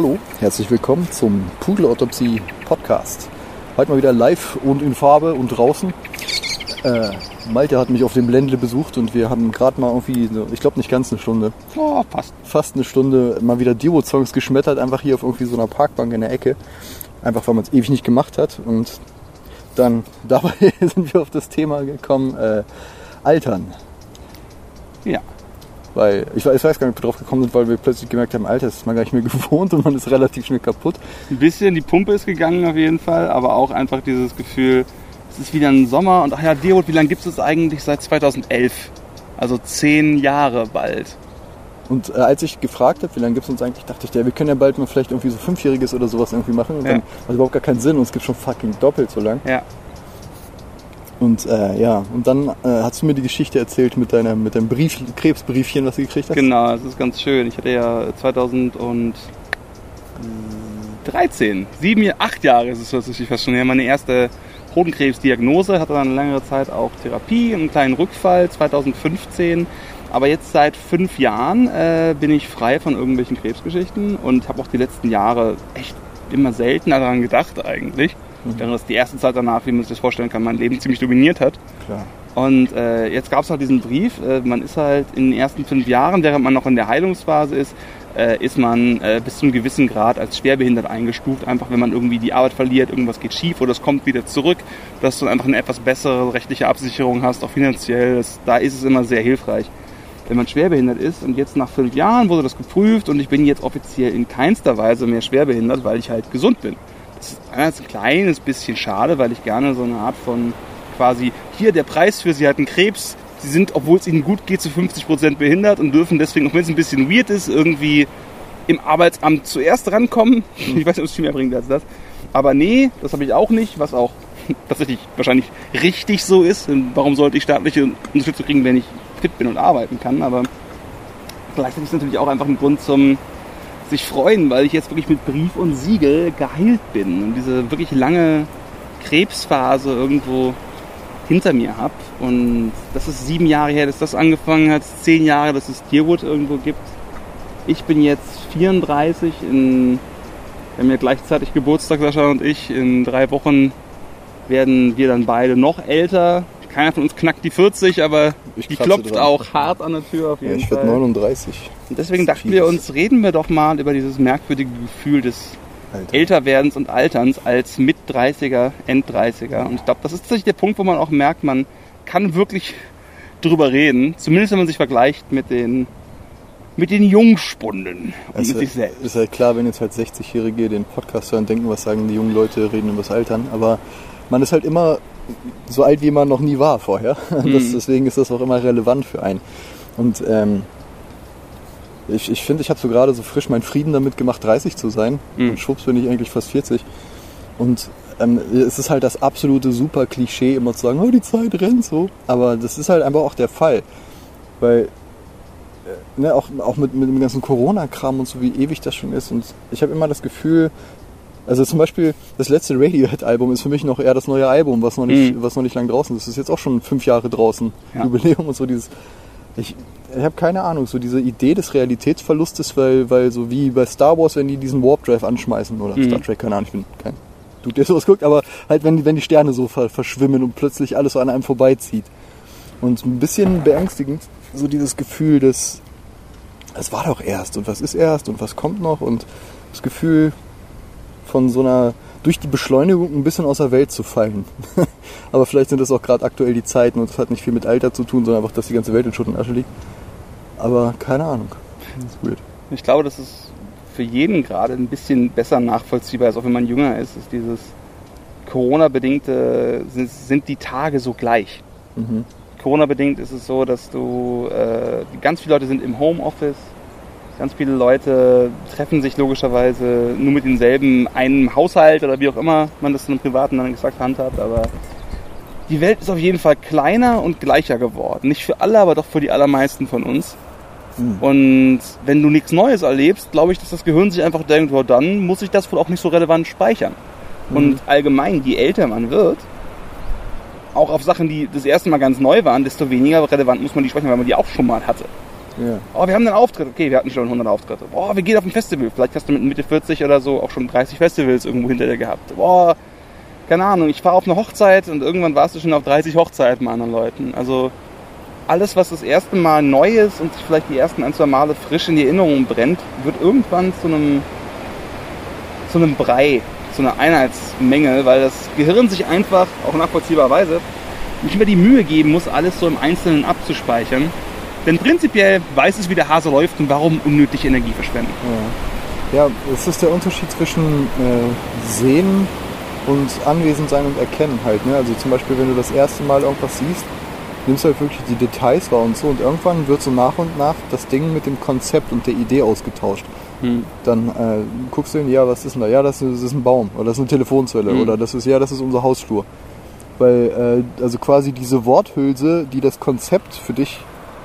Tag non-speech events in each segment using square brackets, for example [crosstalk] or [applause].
Hallo, herzlich willkommen zum Pudelautopsie Podcast. Heute mal wieder live und in Farbe und draußen. Äh, Malte hat mich auf dem Ländle besucht und wir haben gerade mal irgendwie, so, ich glaube nicht ganz eine Stunde, Oh, fast. fast eine Stunde mal wieder Dio-Songs geschmettert, einfach hier auf irgendwie so einer Parkbank in der Ecke. Einfach weil man es ewig nicht gemacht hat. Und dann [laughs] dabei sind wir auf das Thema gekommen, äh, Altern. Ja. Weil ich weiß, ich weiß gar nicht, ob wir drauf gekommen sind, weil wir plötzlich gemerkt haben, Alter, das ist man gar nicht mehr [laughs] gewohnt und man ist relativ schnell kaputt. Ein bisschen die Pumpe ist gegangen auf jeden Fall, aber auch einfach dieses Gefühl, es ist wieder ein Sommer und ach ja, Derot, wie lange gibt es eigentlich? Seit 2011. Also zehn Jahre bald. Und äh, als ich gefragt habe, wie lange gibt es uns eigentlich, dachte ich, ja, wir können ja bald mal vielleicht irgendwie so Fünfjähriges oder sowas irgendwie machen. Und Ja. dann hat überhaupt gar keinen Sinn und es gibt schon fucking doppelt so lang. Ja. Und äh, ja, und dann äh, hast du mir die Geschichte erzählt mit deinem, mit deinem Brief, Krebsbriefchen, was du gekriegt hast. Genau, das ist ganz schön. Ich hatte ja 2013, sieben, acht Jahre ist es tatsächlich fast schon her, meine erste Hodenkrebsdiagnose, hatte dann längere Zeit auch Therapie, einen kleinen Rückfall 2015. Aber jetzt seit fünf Jahren äh, bin ich frei von irgendwelchen Krebsgeschichten und habe auch die letzten Jahre echt immer seltener daran gedacht eigentlich. Während das die erste Zeit danach, wie man sich das vorstellen kann, mein Leben ziemlich dominiert hat. Klar. Und äh, jetzt gab es halt diesen Brief. Äh, man ist halt in den ersten fünf Jahren, während man noch in der Heilungsphase ist, äh, ist man äh, bis zu einem gewissen Grad als schwerbehindert eingestuft. Einfach wenn man irgendwie die Arbeit verliert, irgendwas geht schief oder es kommt wieder zurück, dass du einfach eine etwas bessere rechtliche Absicherung hast, auch finanziell. Das, da ist es immer sehr hilfreich. Wenn man schwerbehindert ist und jetzt nach fünf Jahren wurde das geprüft und ich bin jetzt offiziell in keinster Weise mehr schwerbehindert, weil ich halt gesund bin. Das ist einerseits ein kleines bisschen schade, weil ich gerne so eine Art von quasi hier der Preis für sie hatten Krebs. Sie sind, obwohl es ihnen gut geht, zu 50% behindert und dürfen deswegen, auch wenn es ein bisschen weird ist, irgendwie im Arbeitsamt zuerst rankommen. Ich weiß nicht, ob es viel mehr bringt als das. Aber nee, das habe ich auch nicht, was auch [laughs] tatsächlich wahrscheinlich richtig so ist. Und warum sollte ich staatliche Unterstützung kriegen, wenn ich fit bin und arbeiten kann? Aber gleichzeitig ist es natürlich auch einfach ein Grund zum sich freuen, weil ich jetzt wirklich mit Brief und Siegel geheilt bin und diese wirklich lange Krebsphase irgendwo hinter mir habe. Und das ist sieben Jahre her, dass das angefangen hat, zehn Jahre, dass es Deerwood irgendwo gibt. Ich bin jetzt 34, in, wir haben ja gleichzeitig Geburtstag, Sascha und ich. In drei Wochen werden wir dann beide noch älter. Keiner von uns knackt die 40, aber Ich die klopft dran. auch hart an der Tür auf Ja, jeden ich Fall. werde 39. Und deswegen dachten wir uns, reden wir doch mal über dieses merkwürdige Gefühl des Alter. Älterwerdens und Alterns als Mit-30er, End-30er. Und ich glaube, das ist tatsächlich der Punkt, wo man auch merkt, man kann wirklich drüber reden. Zumindest wenn man sich vergleicht mit den, mit den Jungspunden und Es mit sich ist, selbst. ist halt klar, wenn jetzt halt 60-Jährige den Podcast hören, denken, was sagen die jungen Leute, reden über das Altern. Aber man ist halt immer so alt, wie man noch nie war vorher. [laughs] Das, Mhm. deswegen ist das auch immer relevant für einen. Und ähm, ich, ich finde, ich habe so gerade so frisch meinen Frieden damit gemacht, 30 zu sein. Mhm. Und schwupps bin ich eigentlich fast 40. Und ähm, es ist halt das absolute super Klischee, immer zu sagen, oh, die Zeit rennt so. Aber das ist halt einfach auch der Fall. Weil ne, auch, auch mit, mit dem ganzen Corona-Kram und so, wie ewig das schon ist. Und ich habe immer das Gefühl, also zum Beispiel das letzte Radiohead-Album ist für mich noch eher das neue Album, was noch nicht, Mhm. was noch nicht lang draußen ist. Das ist jetzt auch schon fünf Jahre draußen, Ja. Jubiläum und so dieses. Ich, ich habe keine Ahnung, so diese Idee des Realitätsverlustes, weil, weil so wie bei Star Wars, wenn die diesen Warp Drive anschmeißen oder Mhm. Star Trek, keine Ahnung, ich bin kein Dude, der sowas guckt, aber halt wenn, die- wenn die Sterne so ver, verschwimmen und plötzlich alles so an einem vorbeizieht. Und ein bisschen beängstigend, so dieses Gefühl des, es war doch erst und was ist erst und was kommt noch und das Gefühl von so einer, durch die Beschleunigung ein bisschen aus der Welt zu fallen. [laughs] Aber vielleicht sind das auch gerade aktuell die Zeiten und das hat nicht viel mit Alter zu tun, sondern einfach, dass die ganze Welt in Schutt und Asche liegt. Aber keine Ahnung. Das ist weird. Ich glaube, das ist für jeden gerade ein bisschen besser nachvollziehbar, als auch wenn man jünger ist, ist dieses Corona-bedingte, sind, sind die Tage so gleich. Mhm. Corona-bedingt ist es so, dass du, äh, ganz viele Leute sind im Homeoffice, ganz viele Leute treffen sich logischerweise nur mit denselben einem Haushalt oder wie auch immer man das in einem privaten dann gesagt handhabt, aber die Welt ist auf jeden Fall kleiner und gleicher geworden. Nicht für alle, aber doch für die allermeisten von uns. Mhm. Und wenn du nichts Neues erlebst, glaube ich, dass das Gehirn sich einfach denkt, oh, dann muss ich das wohl auch nicht so relevant speichern. Und allgemein, je älter man wird, auch auf Sachen, die das erste Mal ganz neu waren, desto weniger relevant muss man die speichern, weil man die auch schon mal hatte. Ja. Oh, wir haben einen Auftritt. Okay, wir hatten schon 100 Auftritte. Boah, wir gehen auf ein Festival. Vielleicht hast du mit Mitte 40 oder so auch schon 30 Festivals irgendwo hinter dir gehabt. Boah, keine Ahnung, ich fahre auf eine Hochzeit und irgendwann warst du schon auf 30 Hochzeiten mit anderen Leuten. Also alles, was das erste Mal neu ist und sich vielleicht die ersten ein, zwei Male frisch in die Erinnerung brennt, wird irgendwann zu einem, zu einem Brei, zu einer Einheitsmenge, weil das Gehirn sich einfach, auch nachvollziehbarweise, nicht mehr die Mühe geben muss, alles so im Einzelnen abzuspeichern. Denn prinzipiell weiß es, wie der Hase läuft und warum unnötig Energie verschwenden. Ja, ja es ist der Unterschied zwischen äh, Sehen und Anwesend sein und Erkennen halt. Ne? Also zum Beispiel, wenn du das erste Mal irgendwas siehst, nimmst du halt wirklich die Details wahr und so und irgendwann wird so nach und nach das Ding mit dem Konzept und der Idee ausgetauscht. Hm. Dann äh, guckst du hin, ja, was ist denn da? Ja, das ist, das ist ein Baum oder das ist eine Telefonzelle Mhm. oder das ist, ja, das ist unser Hausflur. Weil, äh, also quasi diese Worthülse, die das Konzept für dich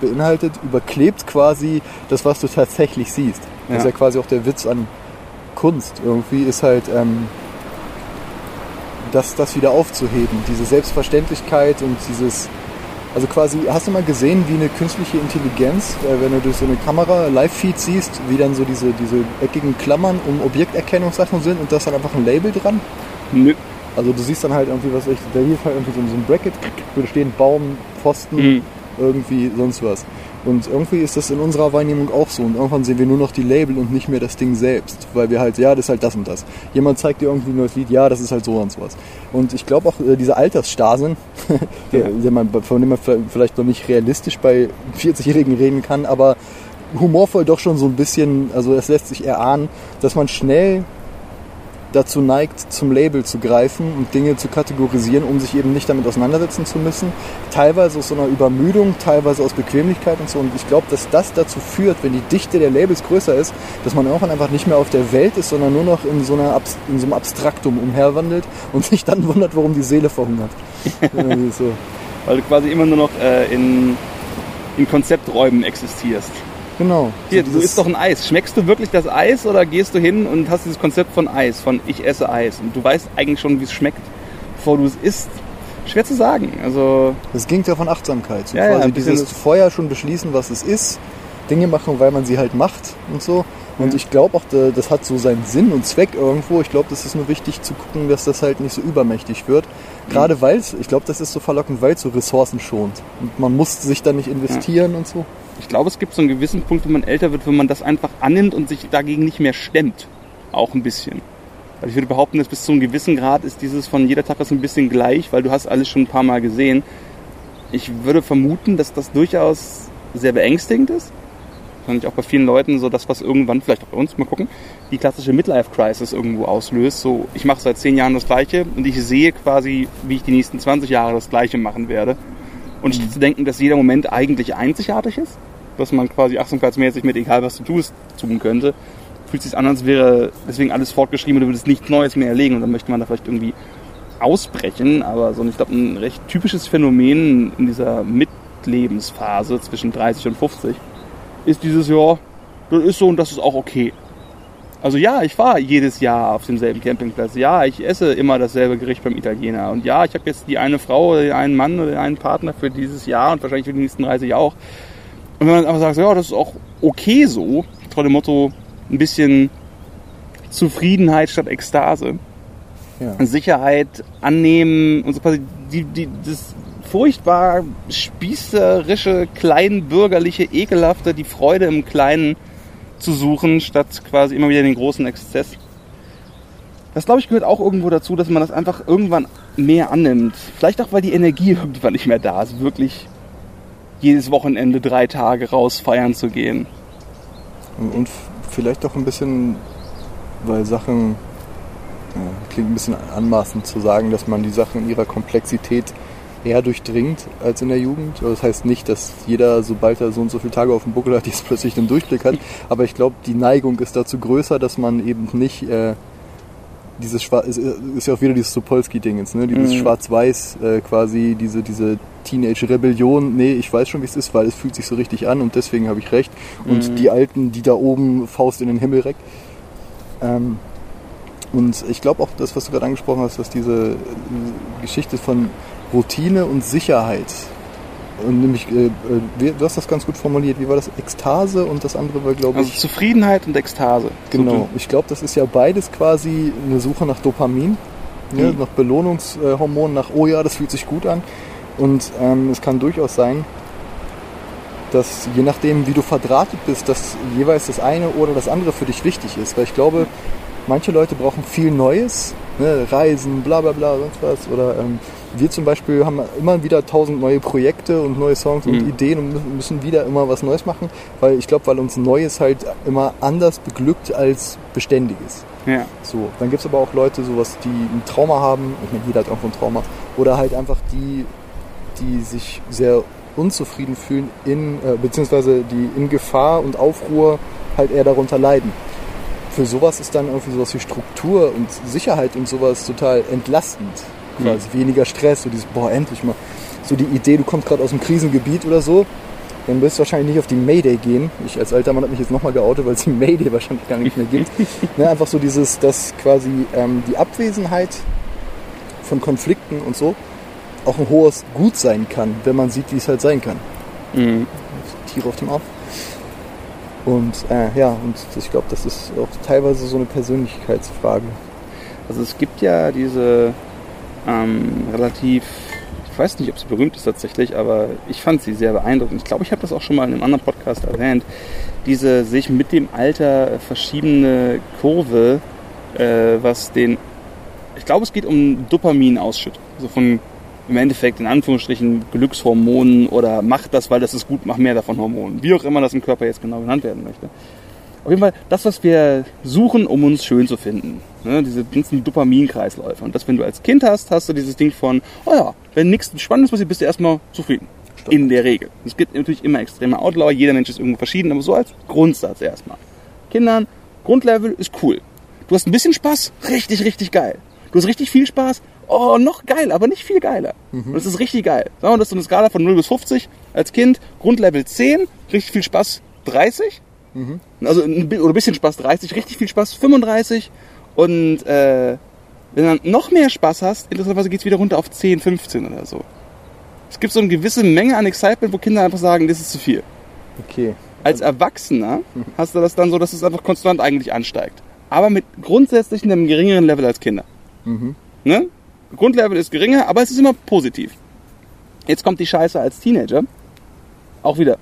beinhaltet, überklebt quasi das, was du tatsächlich siehst. Das ist Ja. ja quasi auch der Witz an Kunst. Irgendwie ist halt, ähm, das, das wieder aufzuheben. Diese Selbstverständlichkeit und dieses, also quasi, hast du mal gesehen, wie eine künstliche Intelligenz, äh, wenn du durch so eine Kamera Live-Feed siehst, wie dann so diese, diese eckigen Klammern um Objekterkennungssachen sind und da ist dann einfach ein Label dran? Nö. Also du siehst dann halt irgendwie, was ich, da hier ist halt irgendwie so, so ein Bracket, würde stehen Baum, Pfosten, Mhm. Irgendwie sonst was. Und irgendwie ist das in unserer Wahrnehmung auch so. Und irgendwann sehen wir nur noch die Label und nicht mehr das Ding selbst. Weil wir halt, ja, das ist halt das und das. Jemand zeigt dir irgendwie ein neues Lied, ja, das ist halt so und sowas. Und ich glaube auch, äh, diese [laughs] der man, von dem man vielleicht noch nicht realistisch bei 40-Jährigen reden kann, aber humorvoll doch schon so ein bisschen, also es lässt sich erahnen, dass man schnell dazu neigt, zum Label zu greifen und Dinge zu kategorisieren, um sich eben nicht damit auseinandersetzen zu müssen. Teilweise aus so einer Übermüdung, teilweise aus Bequemlichkeit und so. Und ich glaube, dass das dazu führt, wenn die Dichte der Labels größer ist, dass man irgendwann einfach nicht mehr auf der Welt ist, sondern nur noch in so, einer in so einem Abstraktum umherwandelt und sich dann wundert, warum die Seele verhungert. [laughs] So. Weil du quasi immer nur noch äh, in, in Konzepträumen existierst. Genau. Hier, So du isst doch ein Eis. Schmeckst du wirklich das Eis oder gehst du hin und hast dieses Konzept von Eis, von ich esse Eis und du weißt eigentlich schon, wie es schmeckt, bevor du es isst? Schwer zu sagen. Also, Das ging ja von Achtsamkeit. So Ja, ja, quasi bisschen dieses vorher schon beschließen, was es ist, Dinge machen, weil man sie halt macht und so. Und ich glaube auch, da- das hat so seinen Sinn und Zweck irgendwo. Ich glaube, das ist nur wichtig zu gucken, dass das halt nicht so übermächtig wird. Gerade weil es, ich glaube, das ist so verlockend, weil es so Ressourcen schont. Und man muss sich dann nicht investieren und so. Ich glaube, es gibt so einen gewissen Punkt, wenn man älter wird, wenn man das einfach annimmt und sich dagegen nicht mehr stemmt. Auch ein bisschen. Also ich würde behaupten, dass bis zu einem gewissen Grad ist dieses von jeder Tag ist ein bisschen gleich, weil du hast alles schon ein paar Mal gesehen. Ich würde vermuten, dass das durchaus sehr beängstigend ist. Wahrscheinlich auch bei vielen Leuten so das, was irgendwann, vielleicht auch bei uns, mal gucken, die klassische Midlife-Crisis irgendwo auslöst. So, ich mache seit zehn Jahren das Gleiche und ich sehe quasi, wie ich die nächsten 20 Jahre das Gleiche machen werde. Und statt zu denken, dass jeder Moment eigentlich einzigartig ist, dass man quasi achtsamkeitsmäßig mit egal was du tust, tun könnte, fühlt sich an, als wäre deswegen alles fortgeschrieben und du würdest nichts Neues mehr erlegen und dann möchte man da vielleicht irgendwie ausbrechen. Aber so, ich glaube, ein recht typisches Phänomen in dieser Mitlebensphase zwischen 30 und 50 ist dieses, ja, das ist so und das ist auch okay. Also ja, ich fahre jedes Jahr auf demselben Campingplatz. Ja, ich esse immer dasselbe Gericht beim Italiener. Und ja, ich habe jetzt die eine Frau oder den einen Mann oder den einen Partner für dieses Jahr und wahrscheinlich für die nächsten 30 auch. Und wenn man einfach sagt, ja, das ist auch okay so, trotz dem Motto, ein bisschen Zufriedenheit statt Ekstase. Ja. Sicherheit annehmen und so quasi die, die, das furchtbar spießerische, kleinbürgerliche, ekelhafte, die Freude im Kleinen zu suchen, statt quasi immer wieder den großen Exzess. Das glaube ich gehört auch irgendwo dazu, dass man das einfach irgendwann mehr annimmt. Vielleicht auch, weil die Energie [laughs] irgendwann nicht mehr da ist, wirklich jedes Wochenende drei Tage raus feiern zu gehen. Und, vielleicht auch ein bisschen, weil Sachen, ja, klingt ein bisschen anmaßend zu sagen, dass man die Sachen in ihrer Komplexität eher durchdringt als in der Jugend. Das heißt nicht, dass jeder, sobald er so und so viele Tage auf dem Buckel hat, [laughs] jetzt plötzlich den Durchblick hat. Aber ich glaube, die Neigung ist dazu größer, dass man eben nicht äh, dieses Schwarz ist, ist ja auch wieder dieses Sopolski-Dingens, ne? Dieses Mhm. Schwarz-Weiß äh, quasi, diese, diese Teenage-Rebellion, nee, ich weiß schon, wie es ist, weil es fühlt sich so richtig an und deswegen habe ich recht. Und Mhm. die Alten, die da oben Faust in den Himmel reckt. Ähm, und ich glaube auch das, was du gerade angesprochen hast, dass diese äh, Geschichte von Routine und Sicherheit Und nämlich, äh, äh, du hast das ganz gut formuliert. Wie war das? Ekstase und das andere war, glaube Also ich. Zufriedenheit und Ekstase. Genau. Ich glaube, das ist ja beides quasi eine Suche nach Dopamin, ne? Mhm. nach Belohnungshormonen, nach, oh ja, das fühlt sich gut an. Und ähm, es kann durchaus sein, dass je nachdem, wie du verdrahtet bist, dass jeweils das eine oder das andere für dich wichtig ist. Weil ich glaube, manche Leute brauchen viel Neues, ne? Reisen, bla bla bla, sonst was. Oder ähm, wir zum Beispiel haben immer wieder tausend neue Projekte und neue Songs und Mhm. Ideen und müssen- müssen wieder immer was Neues machen. Weil ich glaube, weil uns Neues halt immer anders beglückt als Beständiges. Ja. So, dann gibt es aber auch Leute, sowas, die ein Trauma haben, ich meine, jeder hat irgendwo ein Trauma, oder halt einfach die, die sich sehr unzufrieden fühlen, in, äh, beziehungsweise die in Gefahr und Aufruhr halt eher darunter leiden. Für sowas ist dann irgendwie sowas wie Struktur und Sicherheit und sowas total entlastend. Quasi weniger Stress, so dieses, boah, endlich mal. So die Idee, du kommst gerade aus einem Krisengebiet oder so, dann wirst du wahrscheinlich nicht auf die Mayday gehen. Ich als alter Mann habe mich jetzt nochmal geoutet, weil es die Mayday wahrscheinlich gar nicht mehr gibt. [laughs] ne, einfach so dieses, dass quasi ähm, die Abwesenheit von Konflikten und so auch ein hohes Gut sein kann, wenn man sieht, wie es halt sein kann. Mhm. Tiere auf dem Arm. Und äh, ja, und ich glaube, das ist auch teilweise so eine Persönlichkeitsfrage. Also es gibt ja diese ähm, relativ, ich weiß nicht, ob sie berühmt ist tatsächlich, aber ich fand sie sehr beeindruckend. Ich glaube, ich habe das auch schon mal in einem anderen Podcast erwähnt. Diese sich mit dem Alter verschiebende Kurve, äh, was den, ich glaube, es geht um Dopaminausschüttung. Also von im Endeffekt in Anführungsstrichen Glückshormonen oder macht das, weil das ist gut, mach mehr davon Hormonen. Wie auch immer das im Körper jetzt genau genannt werden möchte. Auf jeden Fall das, was wir suchen, um uns schön zu finden. Ne, diese ganzen Dopaminkreisläufe. Und das, wenn du als Kind hast, hast du dieses Ding von, oh ja, wenn nichts Spannendes passiert, bist du erstmal zufrieden. In der Regel. Es gibt natürlich immer extreme Outlaw, jeder Mensch ist irgendwo verschieden, aber so als Grundsatz erstmal. Kindern, Grundlevel ist cool. Du hast ein bisschen Spaß, richtig, richtig geil. Du hast richtig viel Spaß, oh, noch geil, aber nicht viel geiler. Und das ist richtig geil. Sagen wir, mal, das ist so eine Skala von 0 bis 50 als Kind, Grundlevel 10, richtig viel Spaß 30. Also ein, oder ein bisschen Spaß 30, richtig viel Spaß 35 und äh, wenn du dann noch mehr Spaß hast, interessanterweise geht's wieder runter auf 10, 15 oder so. Es gibt so eine gewisse Menge an Excitement, wo Kinder einfach sagen, das ist zu viel. Okay. Als Erwachsener hast du das dann so, dass es einfach konstant eigentlich ansteigt. Aber mit grundsätzlich einem geringeren Level als Kinder. Ne? Grundlevel ist geringer, aber es ist immer positiv. Jetzt kommt die Scheiße als Teenager. Auch wieder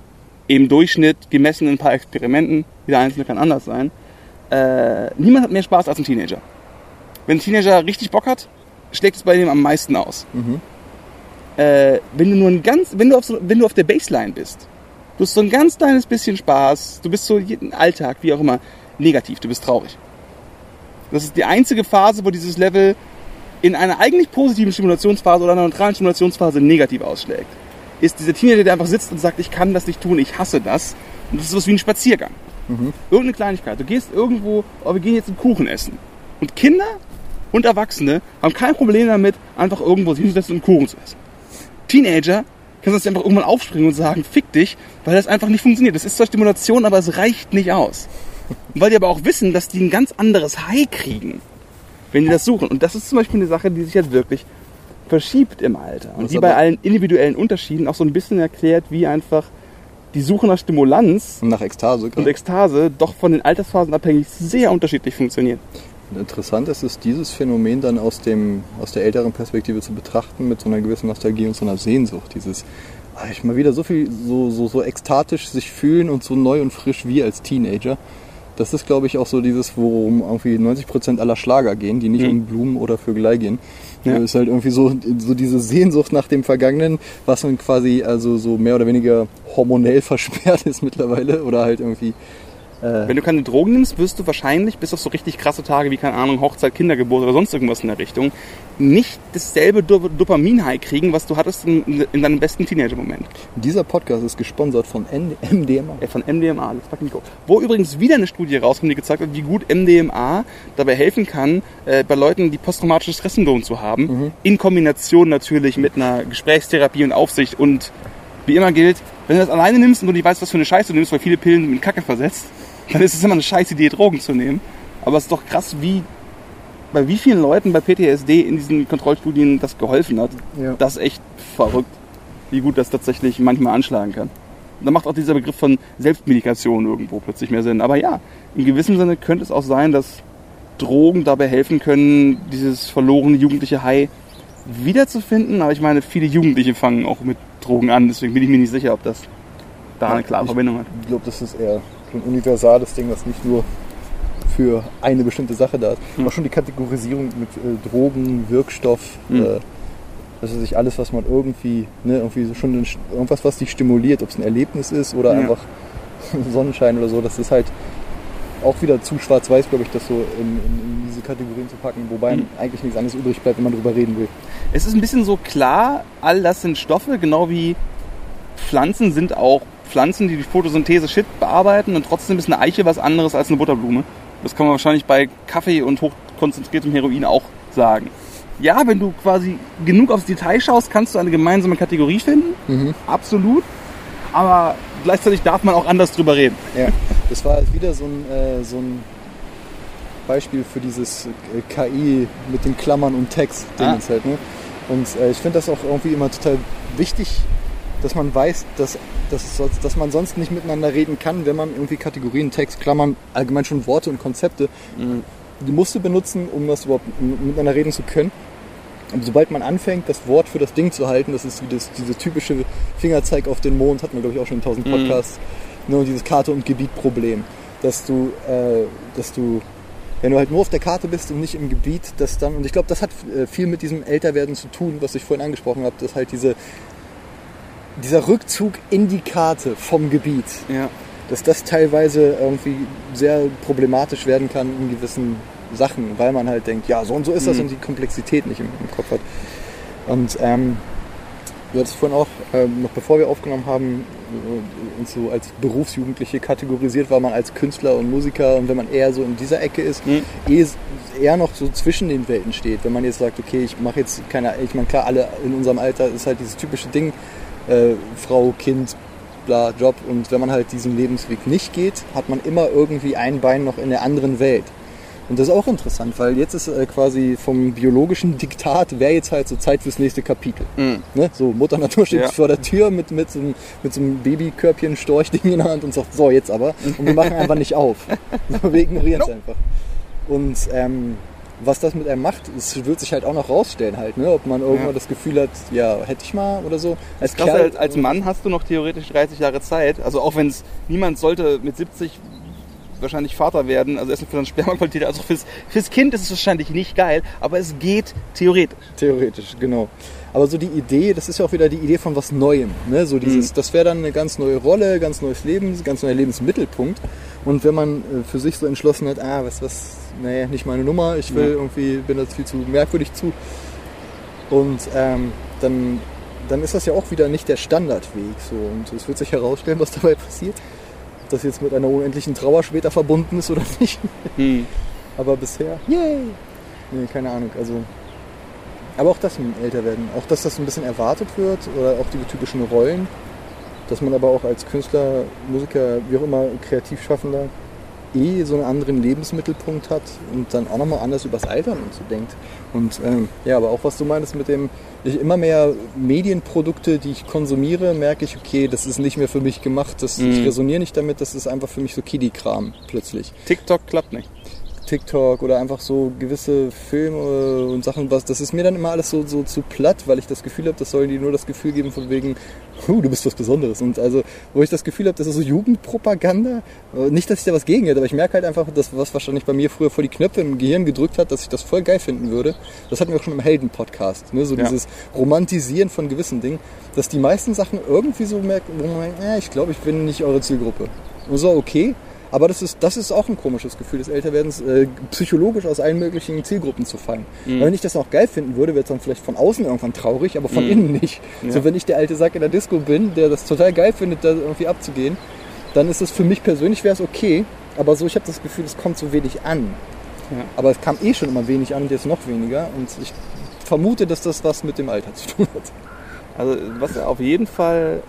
im Durchschnitt, gemessen in ein paar Experimenten. Jeder Einzelne kann anders sein. Äh, niemand hat mehr Spaß als ein Teenager. Wenn ein Teenager richtig Bock hat, schlägt es bei dem am meisten aus. Äh, wenn du nur ein ganz, wenn du auf so, wenn du auf der Baseline bist, du hast so ein ganz kleines bisschen Spaß, du bist so jeden Alltag, wie auch immer, negativ, du bist traurig. Das ist die einzige Phase, wo dieses Level in einer eigentlich positiven Stimulationsphase oder einer neutralen Stimulationsphase negativ ausschlägt. Ist dieser Teenager, der einfach sitzt und sagt, ich kann das nicht tun, ich hasse das. Und das ist was wie ein Spaziergang. Irgendeine Kleinigkeit. Du gehst irgendwo, oh, wir gehen jetzt einen Kuchen essen. Und Kinder und Erwachsene haben kein Problem damit, einfach irgendwo sich hinzusetzen und einen Kuchen zu essen. Teenager kannst du einfach irgendwann aufspringen und sagen, fick dich, weil das einfach nicht funktioniert. Das ist zwar Stimulation, aber es reicht nicht aus. Weil die aber auch wissen, dass die ein ganz anderes High kriegen, wenn die das suchen. Und das ist zum Beispiel eine Sache, die sich jetzt wirklich verschiebt im Alter. Und die bei allen individuellen Unterschieden auch so ein bisschen erklärt, wie einfach die Suche nach Stimulanz Und nach Ekstase. und Ekstase doch von den Altersphasen abhängig sehr unterschiedlich funktioniert. Und Interessant ist es, dieses Phänomen dann aus, dem, aus der älteren Perspektive zu betrachten, mit so einer gewissen Nostalgie und so einer Sehnsucht. Dieses, ah, ich mal wieder so viel, so, so, so ekstatisch sich fühlen und so neu und frisch wie als Teenager. Das ist, glaube ich, auch so dieses, worum irgendwie 90% aller Schlager gehen, die nicht Mhm. um Blumen oder Vögelei gehen. Ja. Ist halt irgendwie so, so diese Sehnsucht nach dem Vergangenen, was man quasi also so mehr oder weniger hormonell [laughs] versperrt ist mittlerweile oder halt irgendwie Wenn du keine Drogen nimmst, wirst du wahrscheinlich bis auf so richtig krasse Tage wie, keine Ahnung, Hochzeit, Kindergeburt oder sonst irgendwas in der Richtung, nicht dasselbe Do Dopamin-High kriegen, was du hattest in, in deinem besten Teenager-Moment. Dieser Podcast ist gesponsert von N- MDMA. Äh, Von MDMA, let's fucking go. Wo übrigens wieder eine Studie rauskommt, die gezeigt hat, wie gut MDMA dabei helfen kann, äh, bei Leuten, die posttraumatisches Stresssyndrom zu haben, in Kombination natürlich mit einer Gesprächstherapie und Aufsicht und wie immer gilt, wenn du das alleine nimmst und du nicht weißt, was für eine Scheiße du nimmst, weil viele Pillen mit Kacke versetzt, [laughs] dann ist es immer eine scheiße Idee, Drogen zu nehmen. Aber es ist doch krass, wie bei wie vielen Leuten bei PTSD in diesen Kontrollstudien das geholfen hat. Ja. Das ist echt verrückt. wie gut das tatsächlich manchmal anschlagen kann. Da macht auch dieser Begriff von Selbstmedikation irgendwo plötzlich mehr Sinn. Aber ja, in gewissem Sinne könnte es auch sein, dass Drogen dabei helfen können, dieses verlorene jugendliche High wiederzufinden. Aber ich meine, viele Jugendliche fangen auch mit Drogen an. Deswegen bin ich mir nicht sicher, ob das da eine klare ich Verbindung hat. Ich glaube, das ist eher ein universales Ding, das nicht nur für eine bestimmte Sache da ist. Hm. Auch schon die Kategorisierung mit äh, Drogen, Wirkstoff, Hm. äh, ist sich alles, was man irgendwie, ne, irgendwie so schon irgendwas, was dich stimuliert, ob es ein Erlebnis ist oder Ja. einfach [laughs] Sonnenschein oder so, das ist halt auch wieder zu schwarz-weiß, glaube ich, das so in, in, in diese Kategorien zu packen, wobei Hm. eigentlich nichts anderes übrig bleibt, wenn man drüber reden will. Es ist ein bisschen so klar, all das sind Stoffe, genau wie Pflanzen sind auch Pflanzen, die die Photosynthese Shit bearbeiten und trotzdem ist eine Eiche was anderes als eine Butterblume. Das kann man wahrscheinlich bei Kaffee und hochkonzentriertem Heroin auch sagen. Ja, wenn du quasi genug aufs Detail schaust, kannst du eine gemeinsame Kategorie finden. Mhm. Absolut. Aber gleichzeitig darf man auch anders drüber reden. Ja, das war halt wieder so ein, äh, so ein Beispiel für dieses äh, KI mit den Klammern und Text. Ah. Halt, ne? Und äh, ich finde das auch irgendwie immer total wichtig, dass man weiß, dass, dass, dass man sonst nicht miteinander reden kann, wenn man irgendwie Kategorien, Text, Klammern, allgemein schon Worte und Konzepte, die musst du benutzen, um das überhaupt miteinander reden zu können. Und sobald man anfängt, das Wort für das Ding zu halten, das ist wie das, diese typische Fingerzeig auf den Mond, hat man glaube ich auch schon in tausend Mhm. Podcasts, ne, und dieses Karte- und Gebiet-Problem, dass du, äh, dass du, wenn du halt nur auf der Karte bist und nicht im Gebiet, dass dann, und ich glaube, das hat äh, viel mit diesem Älterwerden zu tun, was ich vorhin angesprochen habe, dass halt diese, dieser Rückzug in die Karte vom Gebiet, Ja. dass das teilweise irgendwie sehr problematisch werden kann in gewissen Sachen, weil man halt denkt, ja, so und so ist das Mhm. und die Komplexität nicht im, im Kopf hat. Und ähm, du hattest vorhin auch, ähm, noch bevor wir aufgenommen haben, äh, uns so als Berufsjugendliche kategorisiert, war man als Künstler und Musiker und wenn man eher so in dieser Ecke ist, Mhm. eh eher noch so zwischen den Welten steht. Wenn man jetzt sagt, okay, ich mache jetzt keine, ich meine klar, alle in unserem Alter ist halt dieses typische Ding, äh, Frau, Kind, bla, Job und wenn man halt diesen Lebensweg nicht geht, hat man immer irgendwie ein Bein noch in der anderen Welt. Und das ist auch interessant, weil jetzt ist äh, quasi vom biologischen [laughs] Diktat, wäre jetzt halt so Zeit fürs nächste Kapitel. Mhm. Ne? So, Mutter Natur steht Ja. vor der Tür mit, mit, so einem, mit so einem Babykörbchen, Storchding in der Hand und sagt, so, jetzt aber. Und wir machen einfach nicht auf. So, [laughs] wir ignorieren es einfach. Und ähm, was das mit einem macht, es wird sich halt auch noch rausstellen halt, ne? ob man irgendwann Ja. das Gefühl hat, ja, hätte ich mal oder so. Als Krass, als, als Mann hast du noch theoretisch 30 Jahre Zeit. Also auch wenn es niemand sollte mit 70 wahrscheinlich Vater werden, also erstmal für deine Spermaqualität, also fürs, fürs Kind ist es wahrscheinlich nicht geil, aber es geht theoretisch. Theoretisch, genau. Aber so die Idee, das ist ja auch wieder die Idee von was Neuem. Ne? So dieses, Das wäre dann eine ganz neue Rolle, ganz neues Leben, ganz neuer Lebensmittelpunkt. Und wenn man äh, für sich so entschlossen hat, ah, was, was, nee, nicht meine Nummer, ich will Ja. irgendwie, bin das viel zu merkwürdig zu. Und ähm, dann, dann ist das ja auch wieder nicht der Standardweg. So. Und es wird sich herausstellen, was dabei passiert. Ob das jetzt mit einer unendlichen Trauer später verbunden ist oder nicht. Hm. Aber bisher, yay! Nee, keine Ahnung. Also, aber auch das mit dem Älterwerden. Auch, dass das ein bisschen erwartet wird oder auch die typischen Rollen. Dass man aber auch als Künstler, Musiker, wie auch immer, Kreativschaffender eh so einen anderen Lebensmittelpunkt hat und dann auch nochmal anders übers Altern und so denkt. Und ähm, ja, aber auch was du meinst mit dem, ich immer mehr Medienprodukte, die ich konsumiere, merke ich, okay, das ist nicht mehr für mich gemacht, das, ich Mhm. resoniere nicht damit, das ist einfach für mich so Kiddie-Kram plötzlich. TikTok klappt nicht. TikTok oder einfach so gewisse Filme und Sachen, was, das ist mir dann immer alles so, so zu platt, weil ich das Gefühl habe, das sollen die nur das Gefühl geben von wegen, huh, du bist was Besonderes. Und also, wo ich das Gefühl habe, das ist so Jugendpropaganda. Äh, Nicht, dass ich da was gegen hätte, aber ich merke halt einfach, dass was wahrscheinlich bei mir früher vor die Knöpfe im Gehirn gedrückt hat, dass ich das voll geil finden würde. Das hatten wir auch schon im Helden-Podcast, ne? so Ja. dieses Romantisieren von gewissen Dingen, dass die meisten Sachen irgendwie so merken, wo man äh, ich glaube, ich bin nicht eure Zielgruppe. Und so, okay. Aber das ist, das ist auch ein komisches Gefühl des Älterwerdens, äh, psychologisch aus allen möglichen Zielgruppen zu fallen. Mhm. Wenn ich das noch geil finden würde, wäre es dann vielleicht von außen irgendwann traurig, aber von Mhm. innen nicht. Ja. So wenn ich der alte Sack in der Disco bin, der das total geil findet, da irgendwie abzugehen, dann ist es für mich persönlich wäre es okay. Aber so, ich habe das Gefühl, es kommt so wenig an. Ja. Aber es kam eh schon immer wenig an und jetzt noch weniger. Und ich vermute, dass das was mit dem Alter zu tun hat. Also was auf jeden Fall